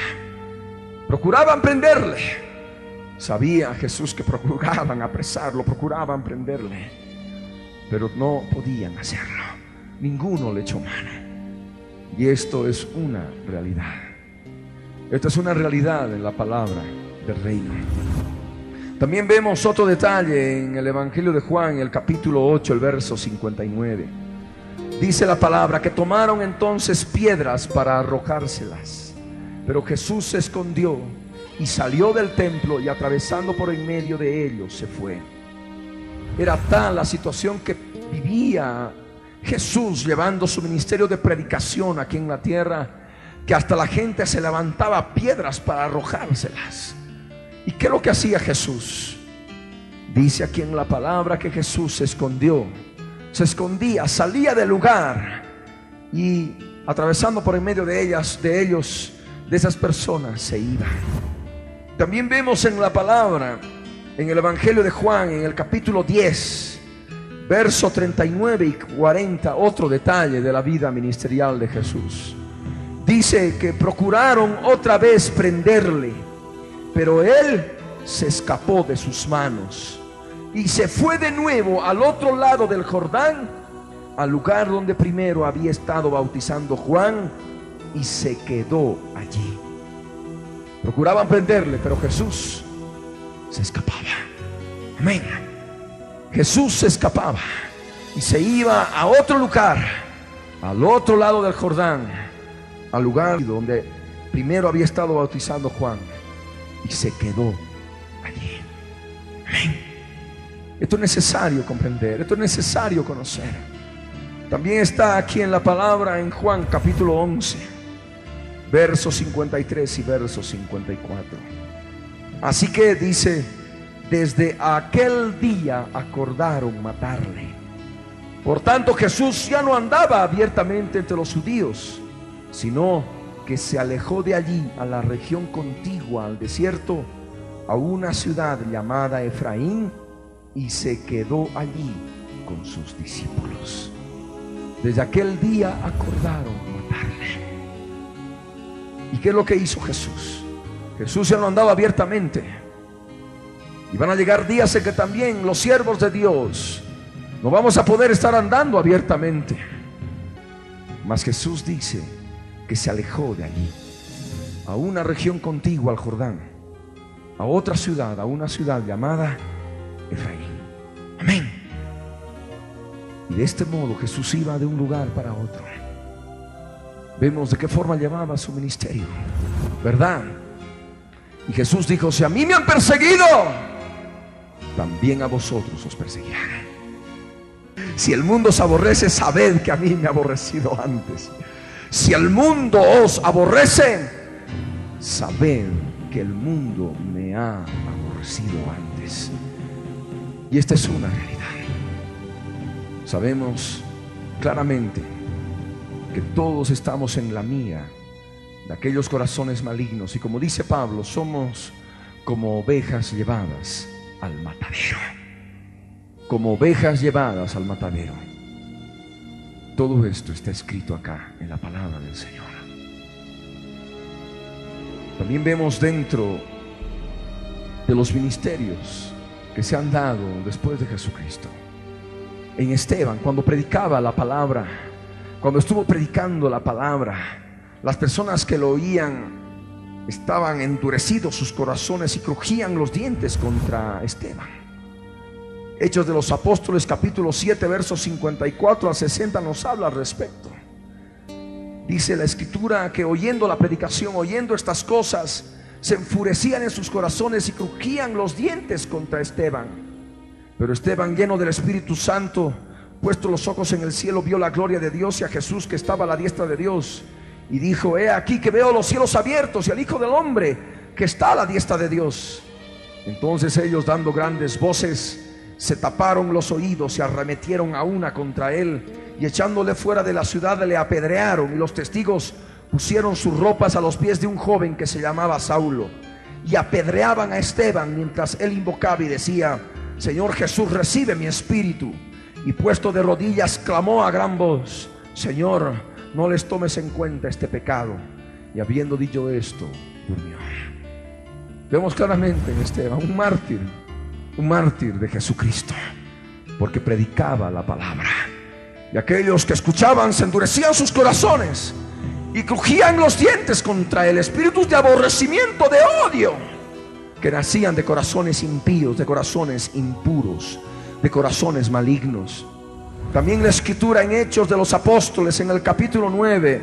Procuraban prenderle. Sabía Jesús que procuraban apresarlo, procuraban prenderle, pero no podían hacerlo. Ninguno le echó mano. Y esto es una realidad. Esto es una realidad en la palabra del reino. También vemos otro detalle en el Evangelio de Juan, el capítulo 8, el verso 59. Dice la palabra que tomaron entonces piedras para arrojárselas, pero Jesús se escondió y salió del templo y atravesando por en medio de ellos se fue. Era tal la situación que vivía Jesús llevando su ministerio de predicación aquí en la tierra, que hasta la gente se levantaba piedras para arrojárselas. ¿Y qué lo que hacía Jesús? Dice aquí en la palabra que Jesús se escondió, se escondía, salía del lugar y atravesando por en medio de ellas, de ellos, de esas personas, se iba. También vemos en la palabra, en el Evangelio de Juan, en el capítulo 10, verso 39 y 40, otro detalle de la vida ministerial de Jesús. Dice que procuraron otra vez prenderle pero él se escapó de sus manos y se fue de nuevo al otro lado del Jordán, al lugar donde primero había estado bautizando Juan, y se quedó allí. Procuraban prenderle, pero Jesús se escapaba. Amén. Jesús se escapaba y se iba a otro lugar, al otro lado del Jordán, al lugar donde primero había estado bautizando Juan y se quedó allí. Esto es necesario comprender, esto es necesario conocer. También está aquí en la palabra en Juan capítulo 11, versos 53 y verso 54. Así que dice, desde aquel día acordaron matarle. Por tanto Jesús ya no andaba abiertamente entre los judíos, sino que se alejó de allí a la región contigua al desierto, a una ciudad llamada Efraín, y se quedó allí con sus discípulos. Desde aquel día acordaron matarle. ¿Y qué es lo que hizo Jesús? Jesús ya no andaba abiertamente. Y van a llegar días en que también los siervos de Dios no vamos a poder estar andando abiertamente. Mas Jesús dice, se alejó de allí, a una región contigua al Jordán, a otra ciudad, a una ciudad llamada Efraín. Amén. Y de este modo Jesús iba de un lugar para otro. Vemos de qué forma llevaba su ministerio, ¿verdad? Y Jesús dijo, si a mí me han perseguido, también a vosotros os perseguirán. Si el mundo os aborrece, sabed que a mí me ha aborrecido antes. Si el mundo os aborrece, sabed que el mundo me ha aborrecido antes. Y esta es una realidad. Sabemos claramente que todos estamos en la mía de aquellos corazones malignos. Y como dice Pablo, somos como ovejas llevadas al matadero. Como ovejas llevadas al matadero. Todo esto está escrito acá en la palabra del Señor. También vemos dentro de los ministerios que se han dado después de Jesucristo. En Esteban, cuando predicaba la palabra, cuando estuvo predicando la palabra, las personas que lo oían estaban endurecidos sus corazones y crujían los dientes contra Esteban. Hechos de los Apóstoles capítulo 7 versos 54 a 60 nos habla al respecto. Dice la escritura que oyendo la predicación, oyendo estas cosas, se enfurecían en sus corazones y crujían los dientes contra Esteban. Pero Esteban, lleno del Espíritu Santo, puesto los ojos en el cielo, vio la gloria de Dios y a Jesús que estaba a la diestra de Dios. Y dijo, he aquí que veo los cielos abiertos y al Hijo del Hombre que está a la diestra de Dios. Entonces ellos dando grandes voces, se taparon los oídos y arremetieron a una contra él y echándole fuera de la ciudad le apedrearon y los testigos pusieron sus ropas a los pies de un joven que se llamaba Saulo y apedreaban a Esteban mientras él invocaba y decía, Señor Jesús, recibe mi espíritu. Y puesto de rodillas clamó a gran voz, Señor, no les tomes en cuenta este pecado. Y habiendo dicho esto, durmió. Vemos claramente en Esteban un mártir, un mártir de Jesucristo, porque predicaba la palabra. Y aquellos que escuchaban se endurecían sus corazones y crujían los dientes contra el espíritu de aborrecimiento, de odio, que nacían de corazones impíos, de corazones impuros, de corazones malignos. También la escritura en Hechos de los Apóstoles, en el capítulo 9,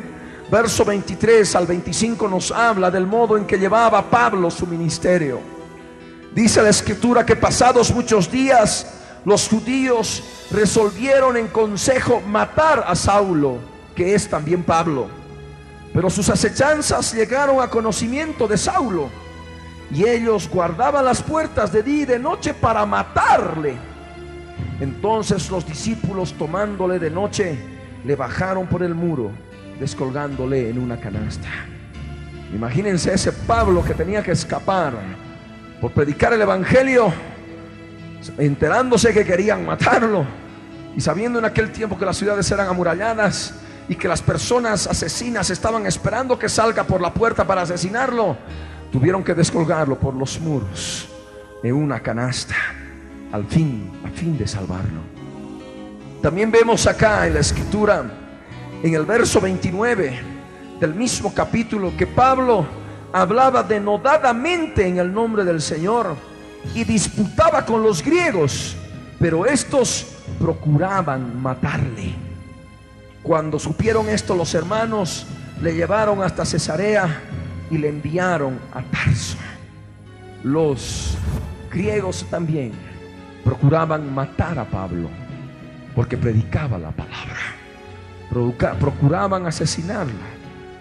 verso 23 al 25, nos habla del modo en que llevaba Pablo su ministerio. Dice la escritura que pasados muchos días, los judíos resolvieron en consejo matar a Saulo, que es también Pablo. Pero sus acechanzas llegaron a conocimiento de Saulo y ellos guardaban las puertas de día y de noche para matarle. Entonces los discípulos tomándole de noche le bajaron por el muro, descolgándole en una canasta. Imagínense ese Pablo que tenía que escapar por predicar el Evangelio enterándose que querían matarlo y sabiendo en aquel tiempo que las ciudades eran amuralladas y que las personas asesinas estaban esperando que salga por la puerta para asesinarlo, tuvieron que descolgarlo por los muros en una canasta, al fin, a fin de salvarlo. También vemos acá en la escritura, en el verso 29 del mismo capítulo, que Pablo hablaba denodadamente en el nombre del Señor y disputaba con los griegos, pero estos procuraban matarle. Cuando supieron esto los hermanos, le llevaron hasta Cesarea y le enviaron a Tarso. Los griegos también procuraban matar a Pablo porque predicaba la palabra. Procuraban asesinarla.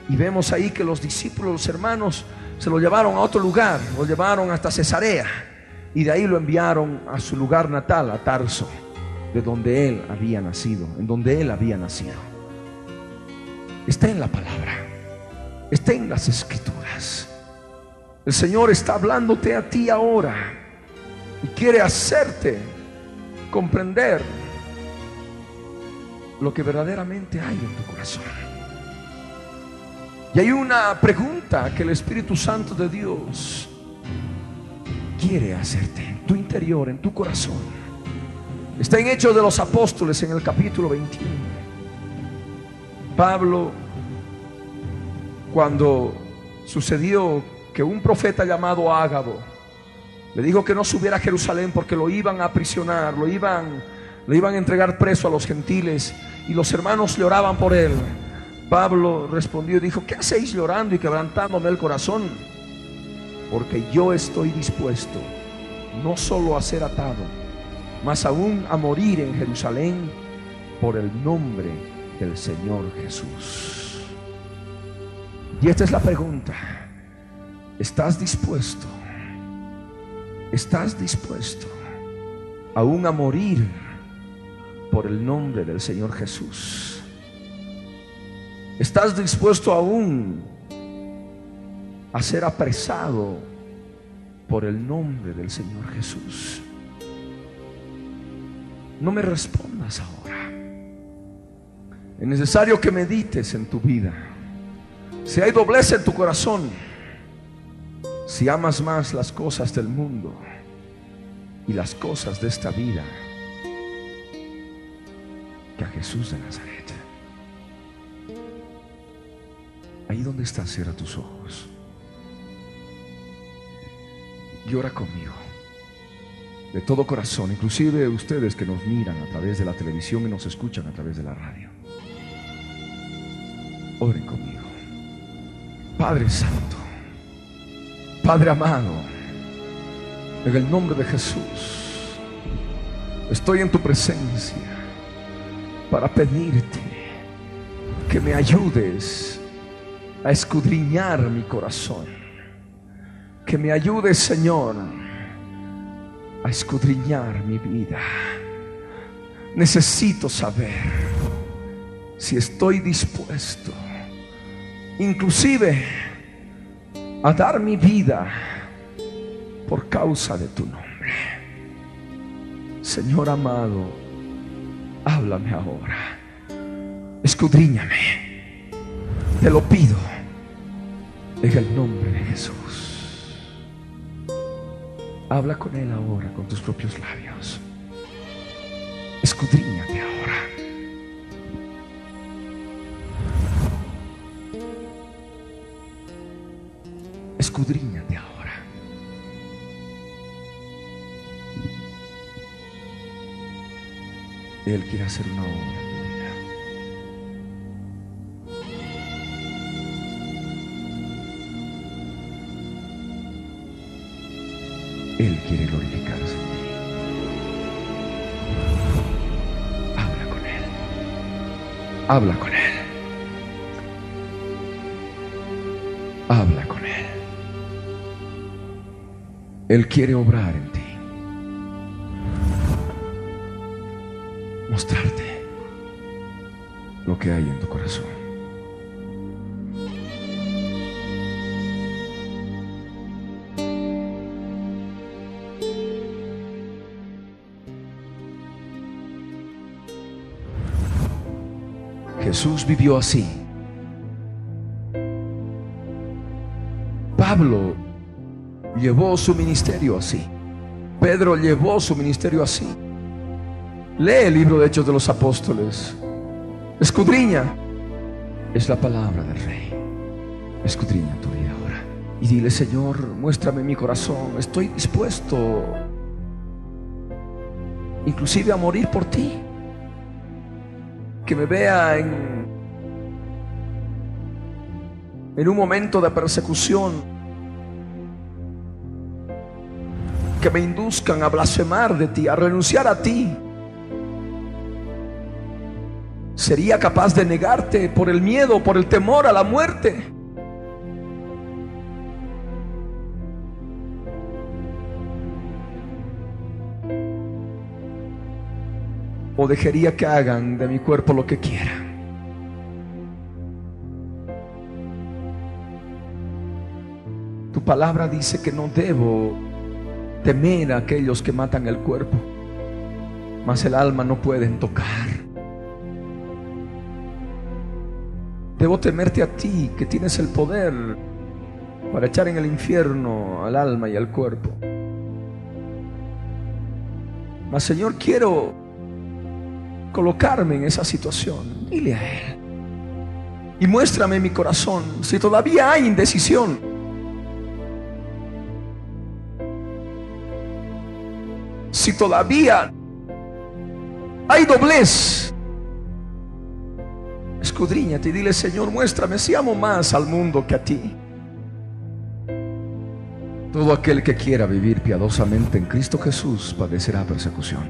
Y vemos ahí que los discípulos, los hermanos, se lo llevaron a otro lugar, lo llevaron hasta Cesarea y de ahí lo enviaron a su lugar natal, a Tarso, de donde él había nacido, en donde él había nacido. Está en la palabra, está en las escrituras. El Señor está hablándote a ti ahora y quiere hacerte comprender lo que verdaderamente hay en tu corazón. Y hay una pregunta que el Espíritu Santo de Dios quiere hacerte en tu interior, en tu corazón. Está en Hechos de los Apóstoles en el capítulo 21. Pablo, cuando sucedió que un profeta llamado Ágabo le dijo que no subiera a Jerusalén porque lo iban a aprisionar, lo iban, lo iban a entregar preso a los gentiles y los hermanos lloraban por él. Pablo respondió y dijo, ¿qué hacéis llorando y quebrantándome el corazón? porque yo estoy dispuesto no solo a ser atado, mas aún a morir en Jerusalén por el nombre del Señor Jesús. Y esta es la pregunta. ¿Estás dispuesto? ¿Estás dispuesto aún a morir por el nombre del Señor Jesús? ¿Estás dispuesto aún a ser apresado por el nombre del Señor Jesús. No me respondas ahora. Es necesario que medites en tu vida. Si hay doblez en tu corazón, si amas más las cosas del mundo y las cosas de esta vida que a Jesús de Nazaret. Ahí donde estás, cierra tus ojos. Y ora conmigo. De todo corazón, inclusive ustedes que nos miran a través de la televisión y nos escuchan a través de la radio. Oren conmigo. Padre Santo, Padre amado, en el nombre de Jesús, estoy en tu presencia para pedirte que me ayudes a escudriñar mi corazón. Que me ayudes, Señor, a escudriñar mi vida. Necesito saber si estoy dispuesto, inclusive, a dar mi vida por causa de tu nombre. Señor amado, háblame ahora. Escudriñame. Te lo pido en el nombre de Jesús. Habla con Él ahora con tus propios labios. Escudriñate ahora. Escudriñate ahora. Él quiere hacer una obra. Él quiere glorificarse en ti. Habla con Él. Habla con Él. Él quiere obrar en ti. Mostrarte lo que hay en tu corazón. Jesús vivió así. Llevó su ministerio así. Pedro llevó su ministerio así. Lee el libro de Hechos de los Apóstoles. Escudriña. Es la palabra del Rey. Escudriña tu vida ahora. Y dile, Señor, muéstrame mi corazón. Estoy dispuesto inclusive a morir por ti que me vea en, en un momento de persecución, que me induzcan a blasfemar de ti, a renunciar a ti. Sería capaz de negarte por el miedo, por el temor a la muerte. o dejaría que hagan de mi cuerpo lo que quieran. Tu palabra dice que no debo temer a aquellos que matan el cuerpo, mas el alma no pueden tocar. Debo temerte a ti que tienes el poder para echar en el infierno al alma y al cuerpo. Mas Señor, quiero colocarme en esa situación. Dile a Él. Y muéstrame mi corazón si todavía hay indecisión. Si todavía hay doblez. Escudriñate y dile, Señor, muéstrame si amo más al mundo que a ti. Todo aquel que quiera vivir piadosamente en Cristo Jesús padecerá persecución.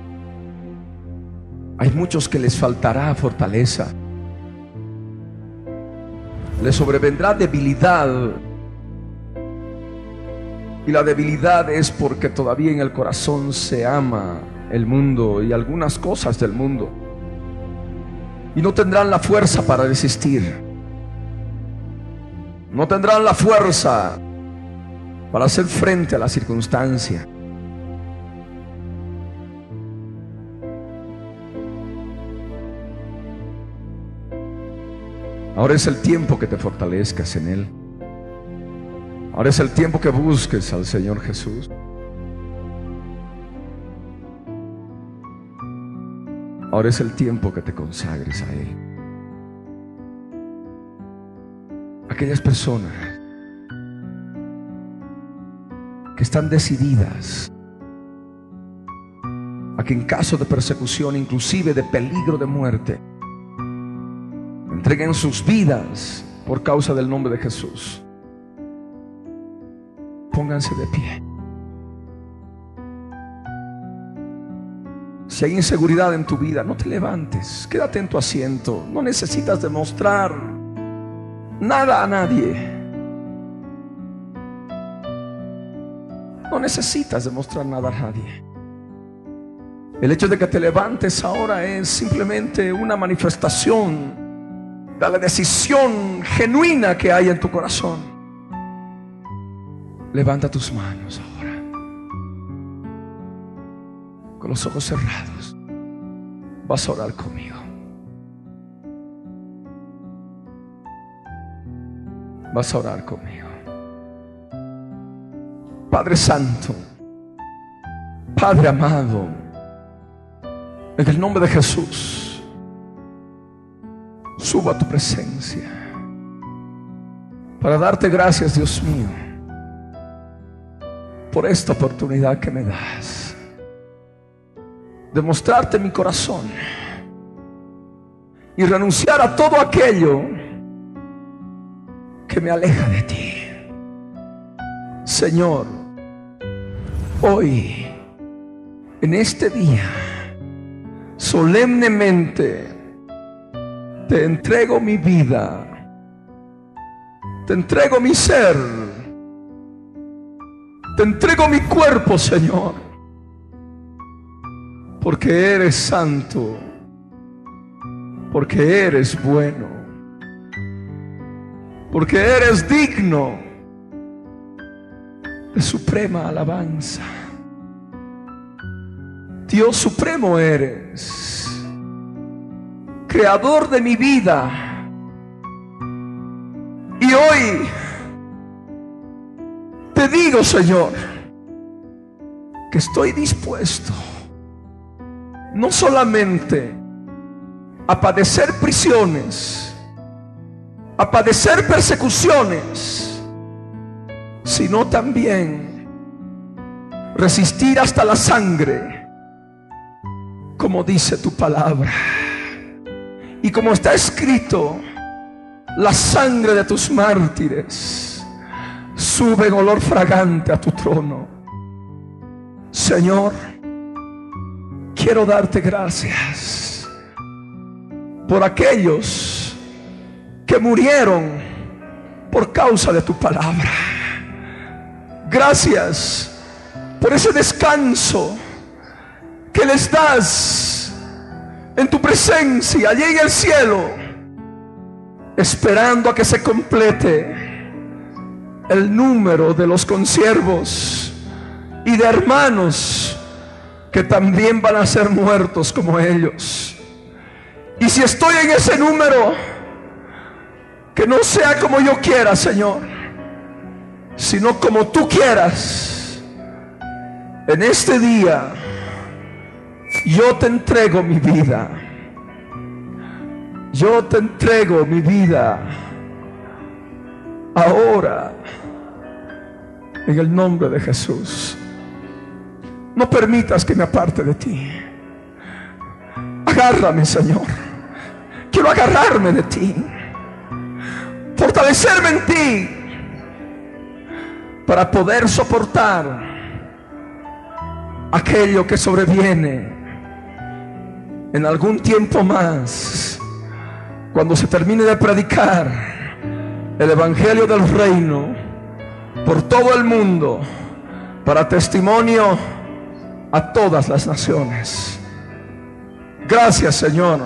Hay muchos que les faltará fortaleza. Les sobrevendrá debilidad. Y la debilidad es porque todavía en el corazón se ama el mundo y algunas cosas del mundo. Y no tendrán la fuerza para resistir. No tendrán la fuerza para hacer frente a la circunstancia. Ahora es el tiempo que te fortalezcas en Él. Ahora es el tiempo que busques al Señor Jesús. Ahora es el tiempo que te consagres a Él. Aquellas personas que están decididas a que en caso de persecución, inclusive de peligro de muerte, entreguen sus vidas por causa del nombre de Jesús. Pónganse de pie. Si hay inseguridad en tu vida, no te levantes. Quédate en tu asiento. No necesitas demostrar nada a nadie. No necesitas demostrar nada a nadie. El hecho de que te levantes ahora es simplemente una manifestación de la decisión genuina que hay en tu corazón. Levanta tus manos ahora. Con los ojos cerrados. Vas a orar conmigo. Vas a orar conmigo. Padre Santo, Padre amado, en el nombre de Jesús, subo a tu presencia para darte gracias, Dios mío, por esta oportunidad que me das de mostrarte mi corazón y renunciar a todo aquello que me aleja de ti. Señor, hoy, en este día, solemnemente te entrego mi vida, te entrego mi ser, te entrego mi cuerpo, Señor, porque eres santo, porque eres bueno, porque eres digno de suprema alabanza. Dios supremo eres, creador de mi vida. Y hoy digo, Señor, que estoy dispuesto no solamente a padecer prisiones, a padecer persecuciones, sino también resistir hasta la sangre como dice tu palabra. Y como está escrito, la sangre de tus mártires sube en olor fragante a tu trono. Señor, quiero darte gracias por aquellos que murieron por causa de tu palabra. Gracias por ese descanso que les das en tu presencia, allí en el cielo, esperando a que se complete el número de los consiervos y de hermanos que también van a ser muertos como ellos. Y si estoy en ese número, que no sea como yo quiera, Señor, sino como tú quieras. En este día, yo te entrego mi vida. Yo te entrego mi vida. Ahora, en el nombre de Jesús, no permitas que me aparte de ti. Agárrame, Señor. Quiero agarrarme de ti. Fortalecerme en ti. Para poder soportar aquello que sobreviene en algún tiempo más, cuando se termine de predicar el Evangelio del Reino por todo el mundo, para testimonio a todas las naciones. Gracias Señor.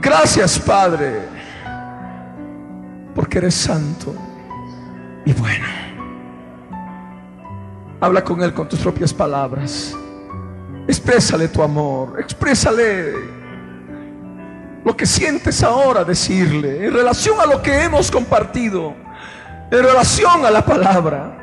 Gracias Padre, porque eres santo y bueno. Habla con Él con tus propias palabras. Exprésale tu amor, exprésale lo que sientes ahora decirle en relación a lo que hemos compartido. En relación a la palabra.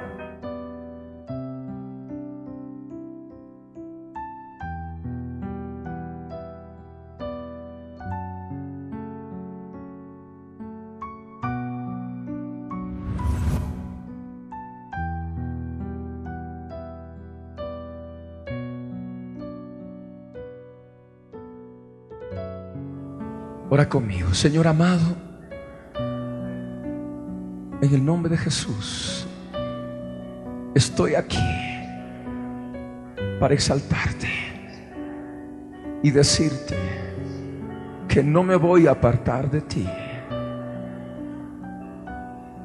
Ora conmigo, Señor amado, en el nombre de Jesús, estoy aquí para exaltarte y decirte que no me voy a apartar de ti.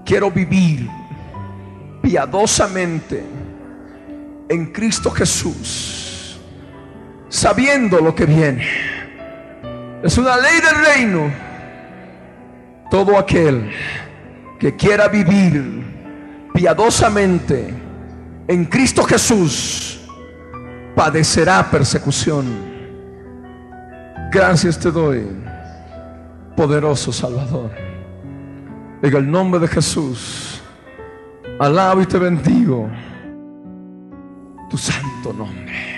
Quiero vivir piadosamente en Cristo Jesús, sabiendo lo que viene es una ley del reino. Todo aquel que quiera vivir piadosamente en Cristo Jesús padecerá persecución. Gracias te doy, poderoso Salvador. En el nombre de Jesús, alabo y te bendigo tu santo nombre.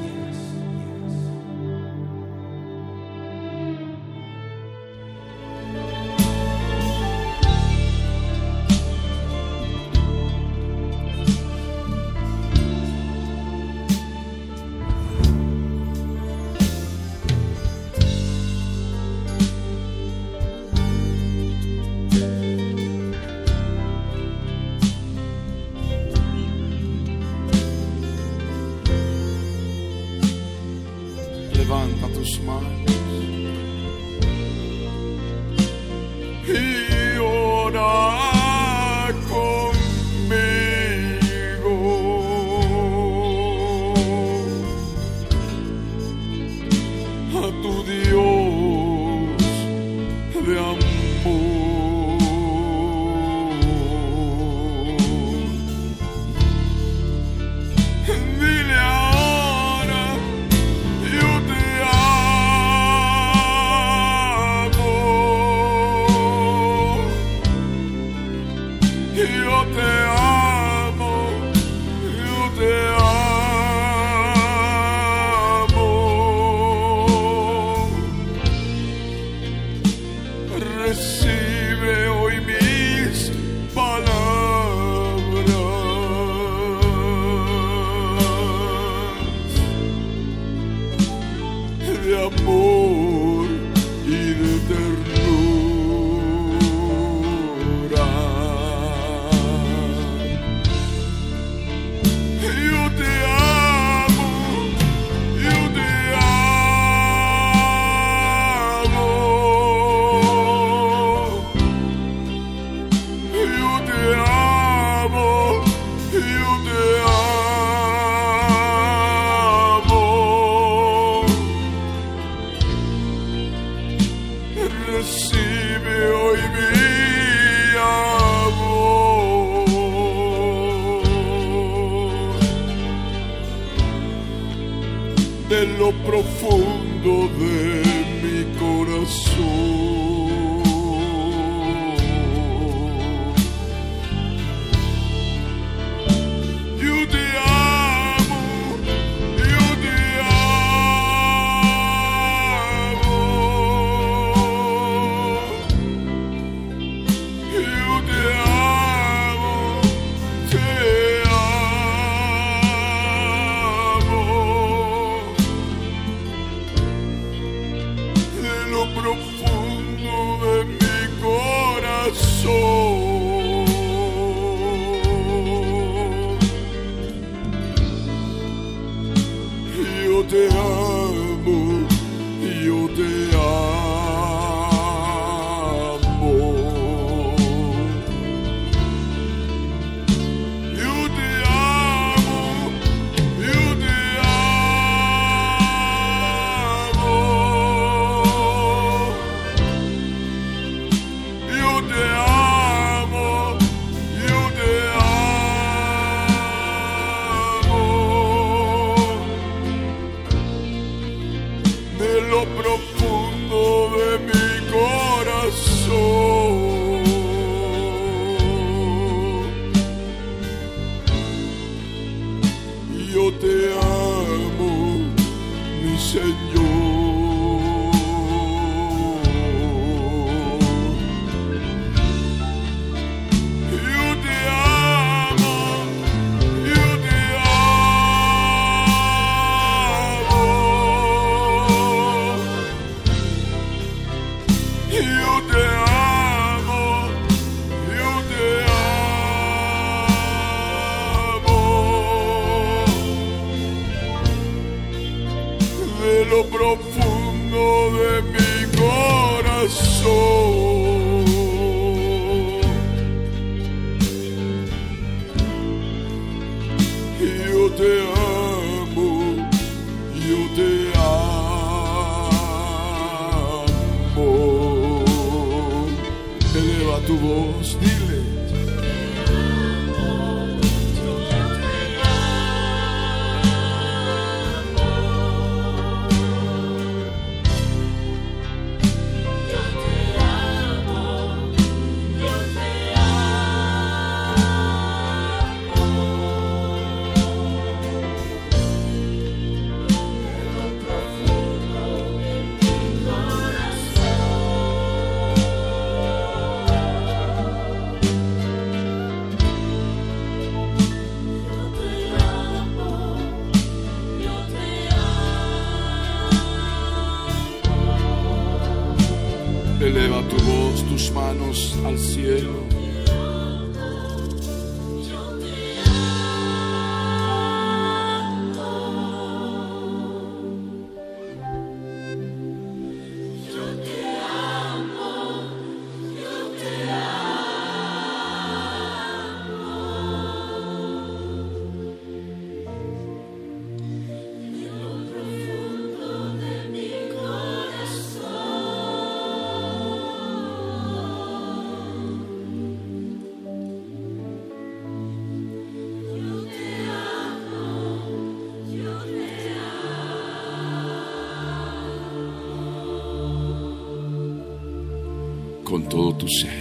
do céu.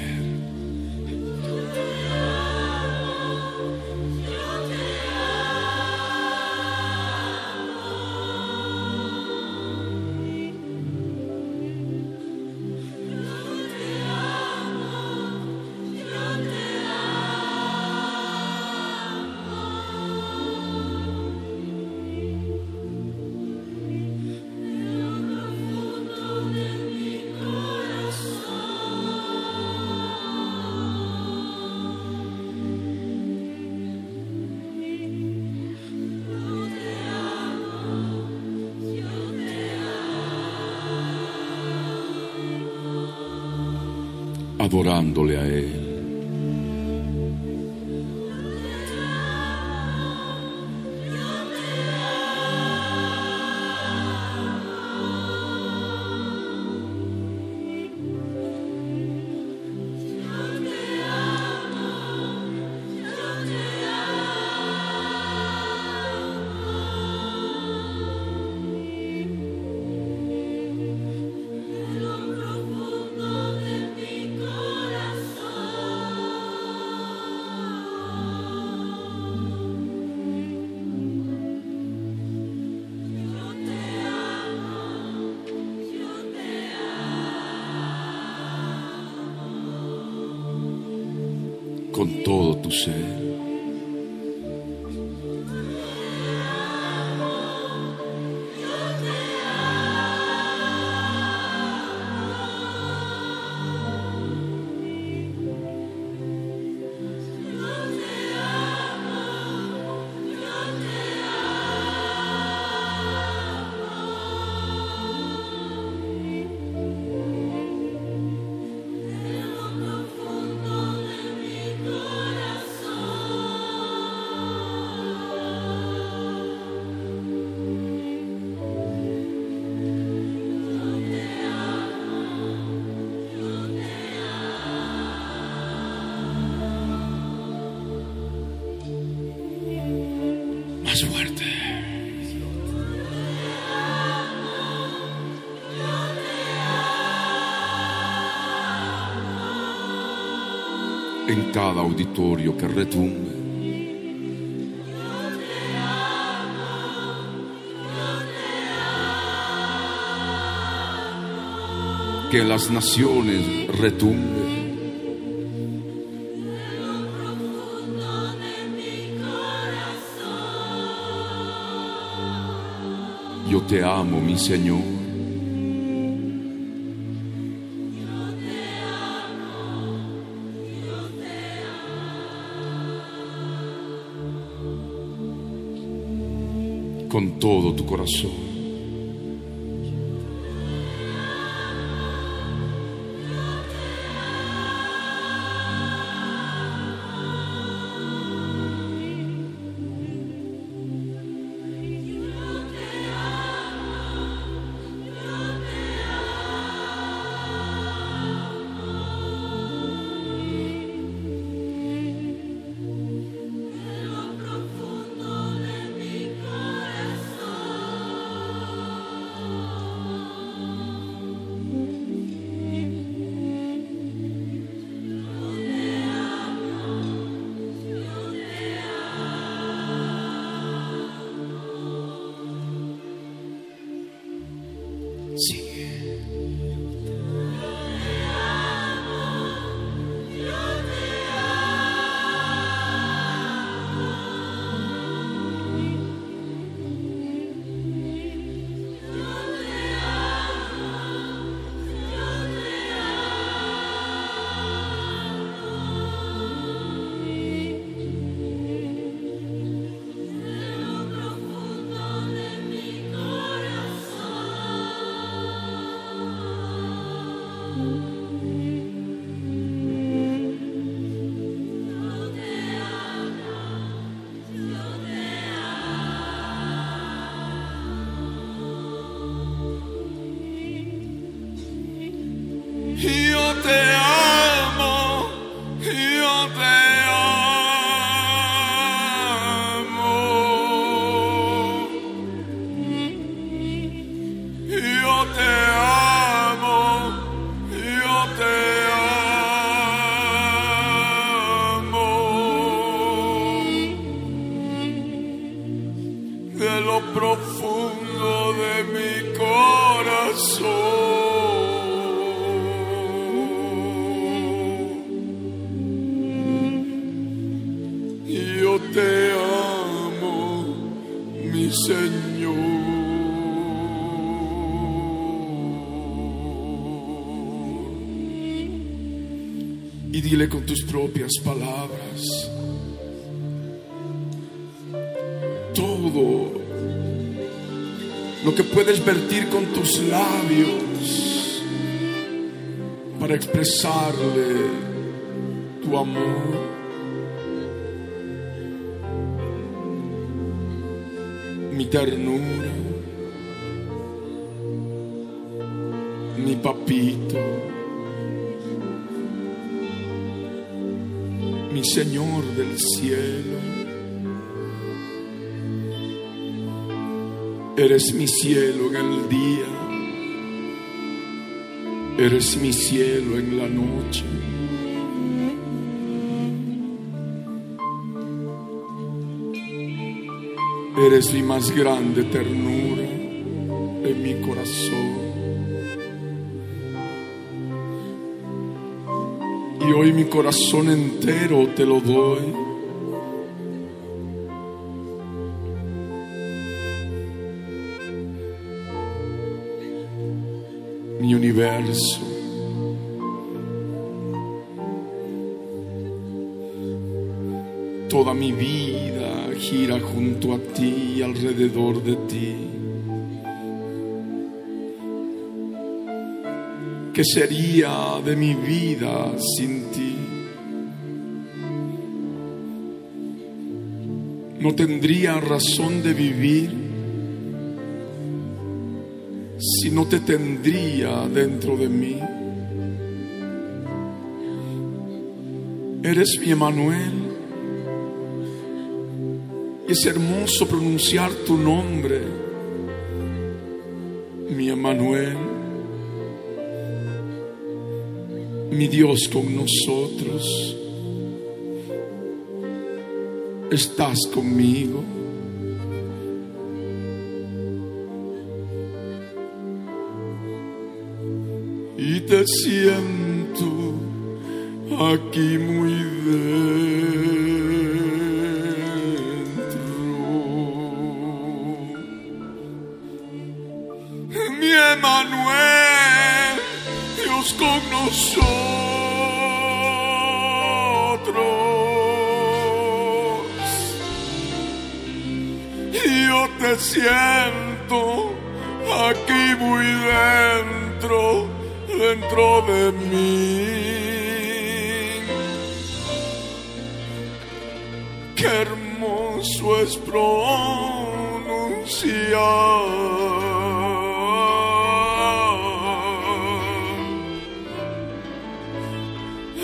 adorándole a Él. cada auditorio que retumbe. Que las naciones retumben. Yo te amo, mi Señor. Con todo tu corazón. Palabras. Todo lo que puedes vertir con tus labios para expresarle tu amor. Mi ternura, mi papito. Del cielo. Eres mi cielo en el día, eres mi cielo en la noche. Eres mi más grande ternura en mi corazón. Y hoy mi corazón entero te lo doy. Mi universo. Toda mi vida gira junto a ti alrededor de ti. ¿Qué sería de mi vida sin ti? No tendría razón de vivir si no te tendría dentro de mí. Eres mi Emanuel. Es hermoso pronunciar tu nombre, mi Emanuel. Mi Dios con nosotros. Estás conmigo. Y te siento aquí muy siento aquí muy dentro, dentro de mí. Qué hermoso es pronunciar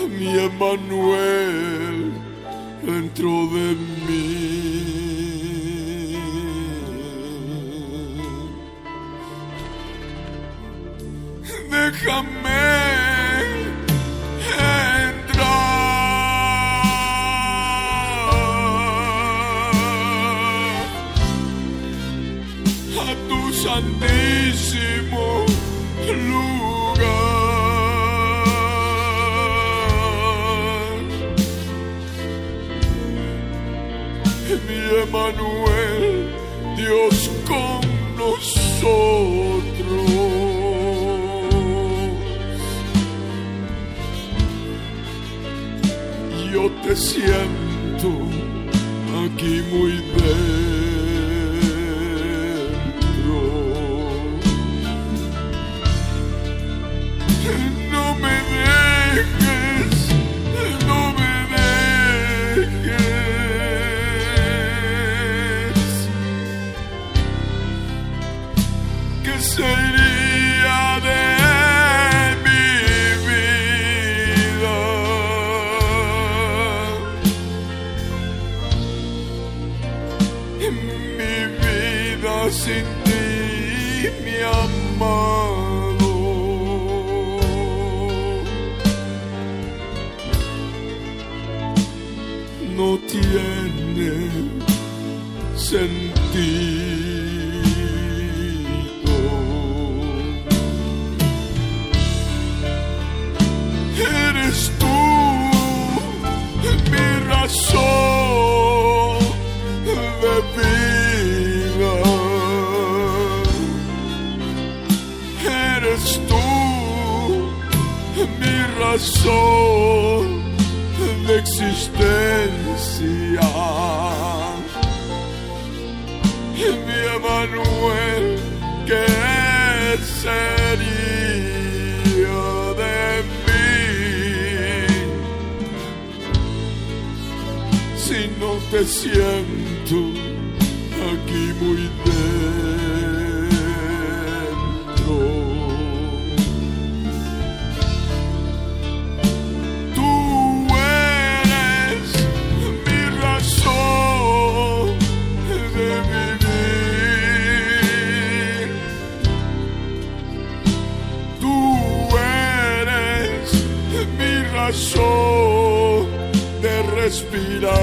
mi Emanuel. Emanuel, Dios con nosotros. Yo te siento aquí muy existencia. Mi Emanuel, ¿qué sería de mí si no te siento? respirar.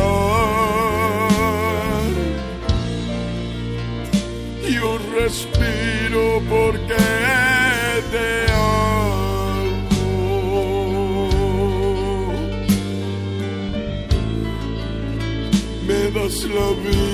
Yo respiro porque te amo. Me das la vida.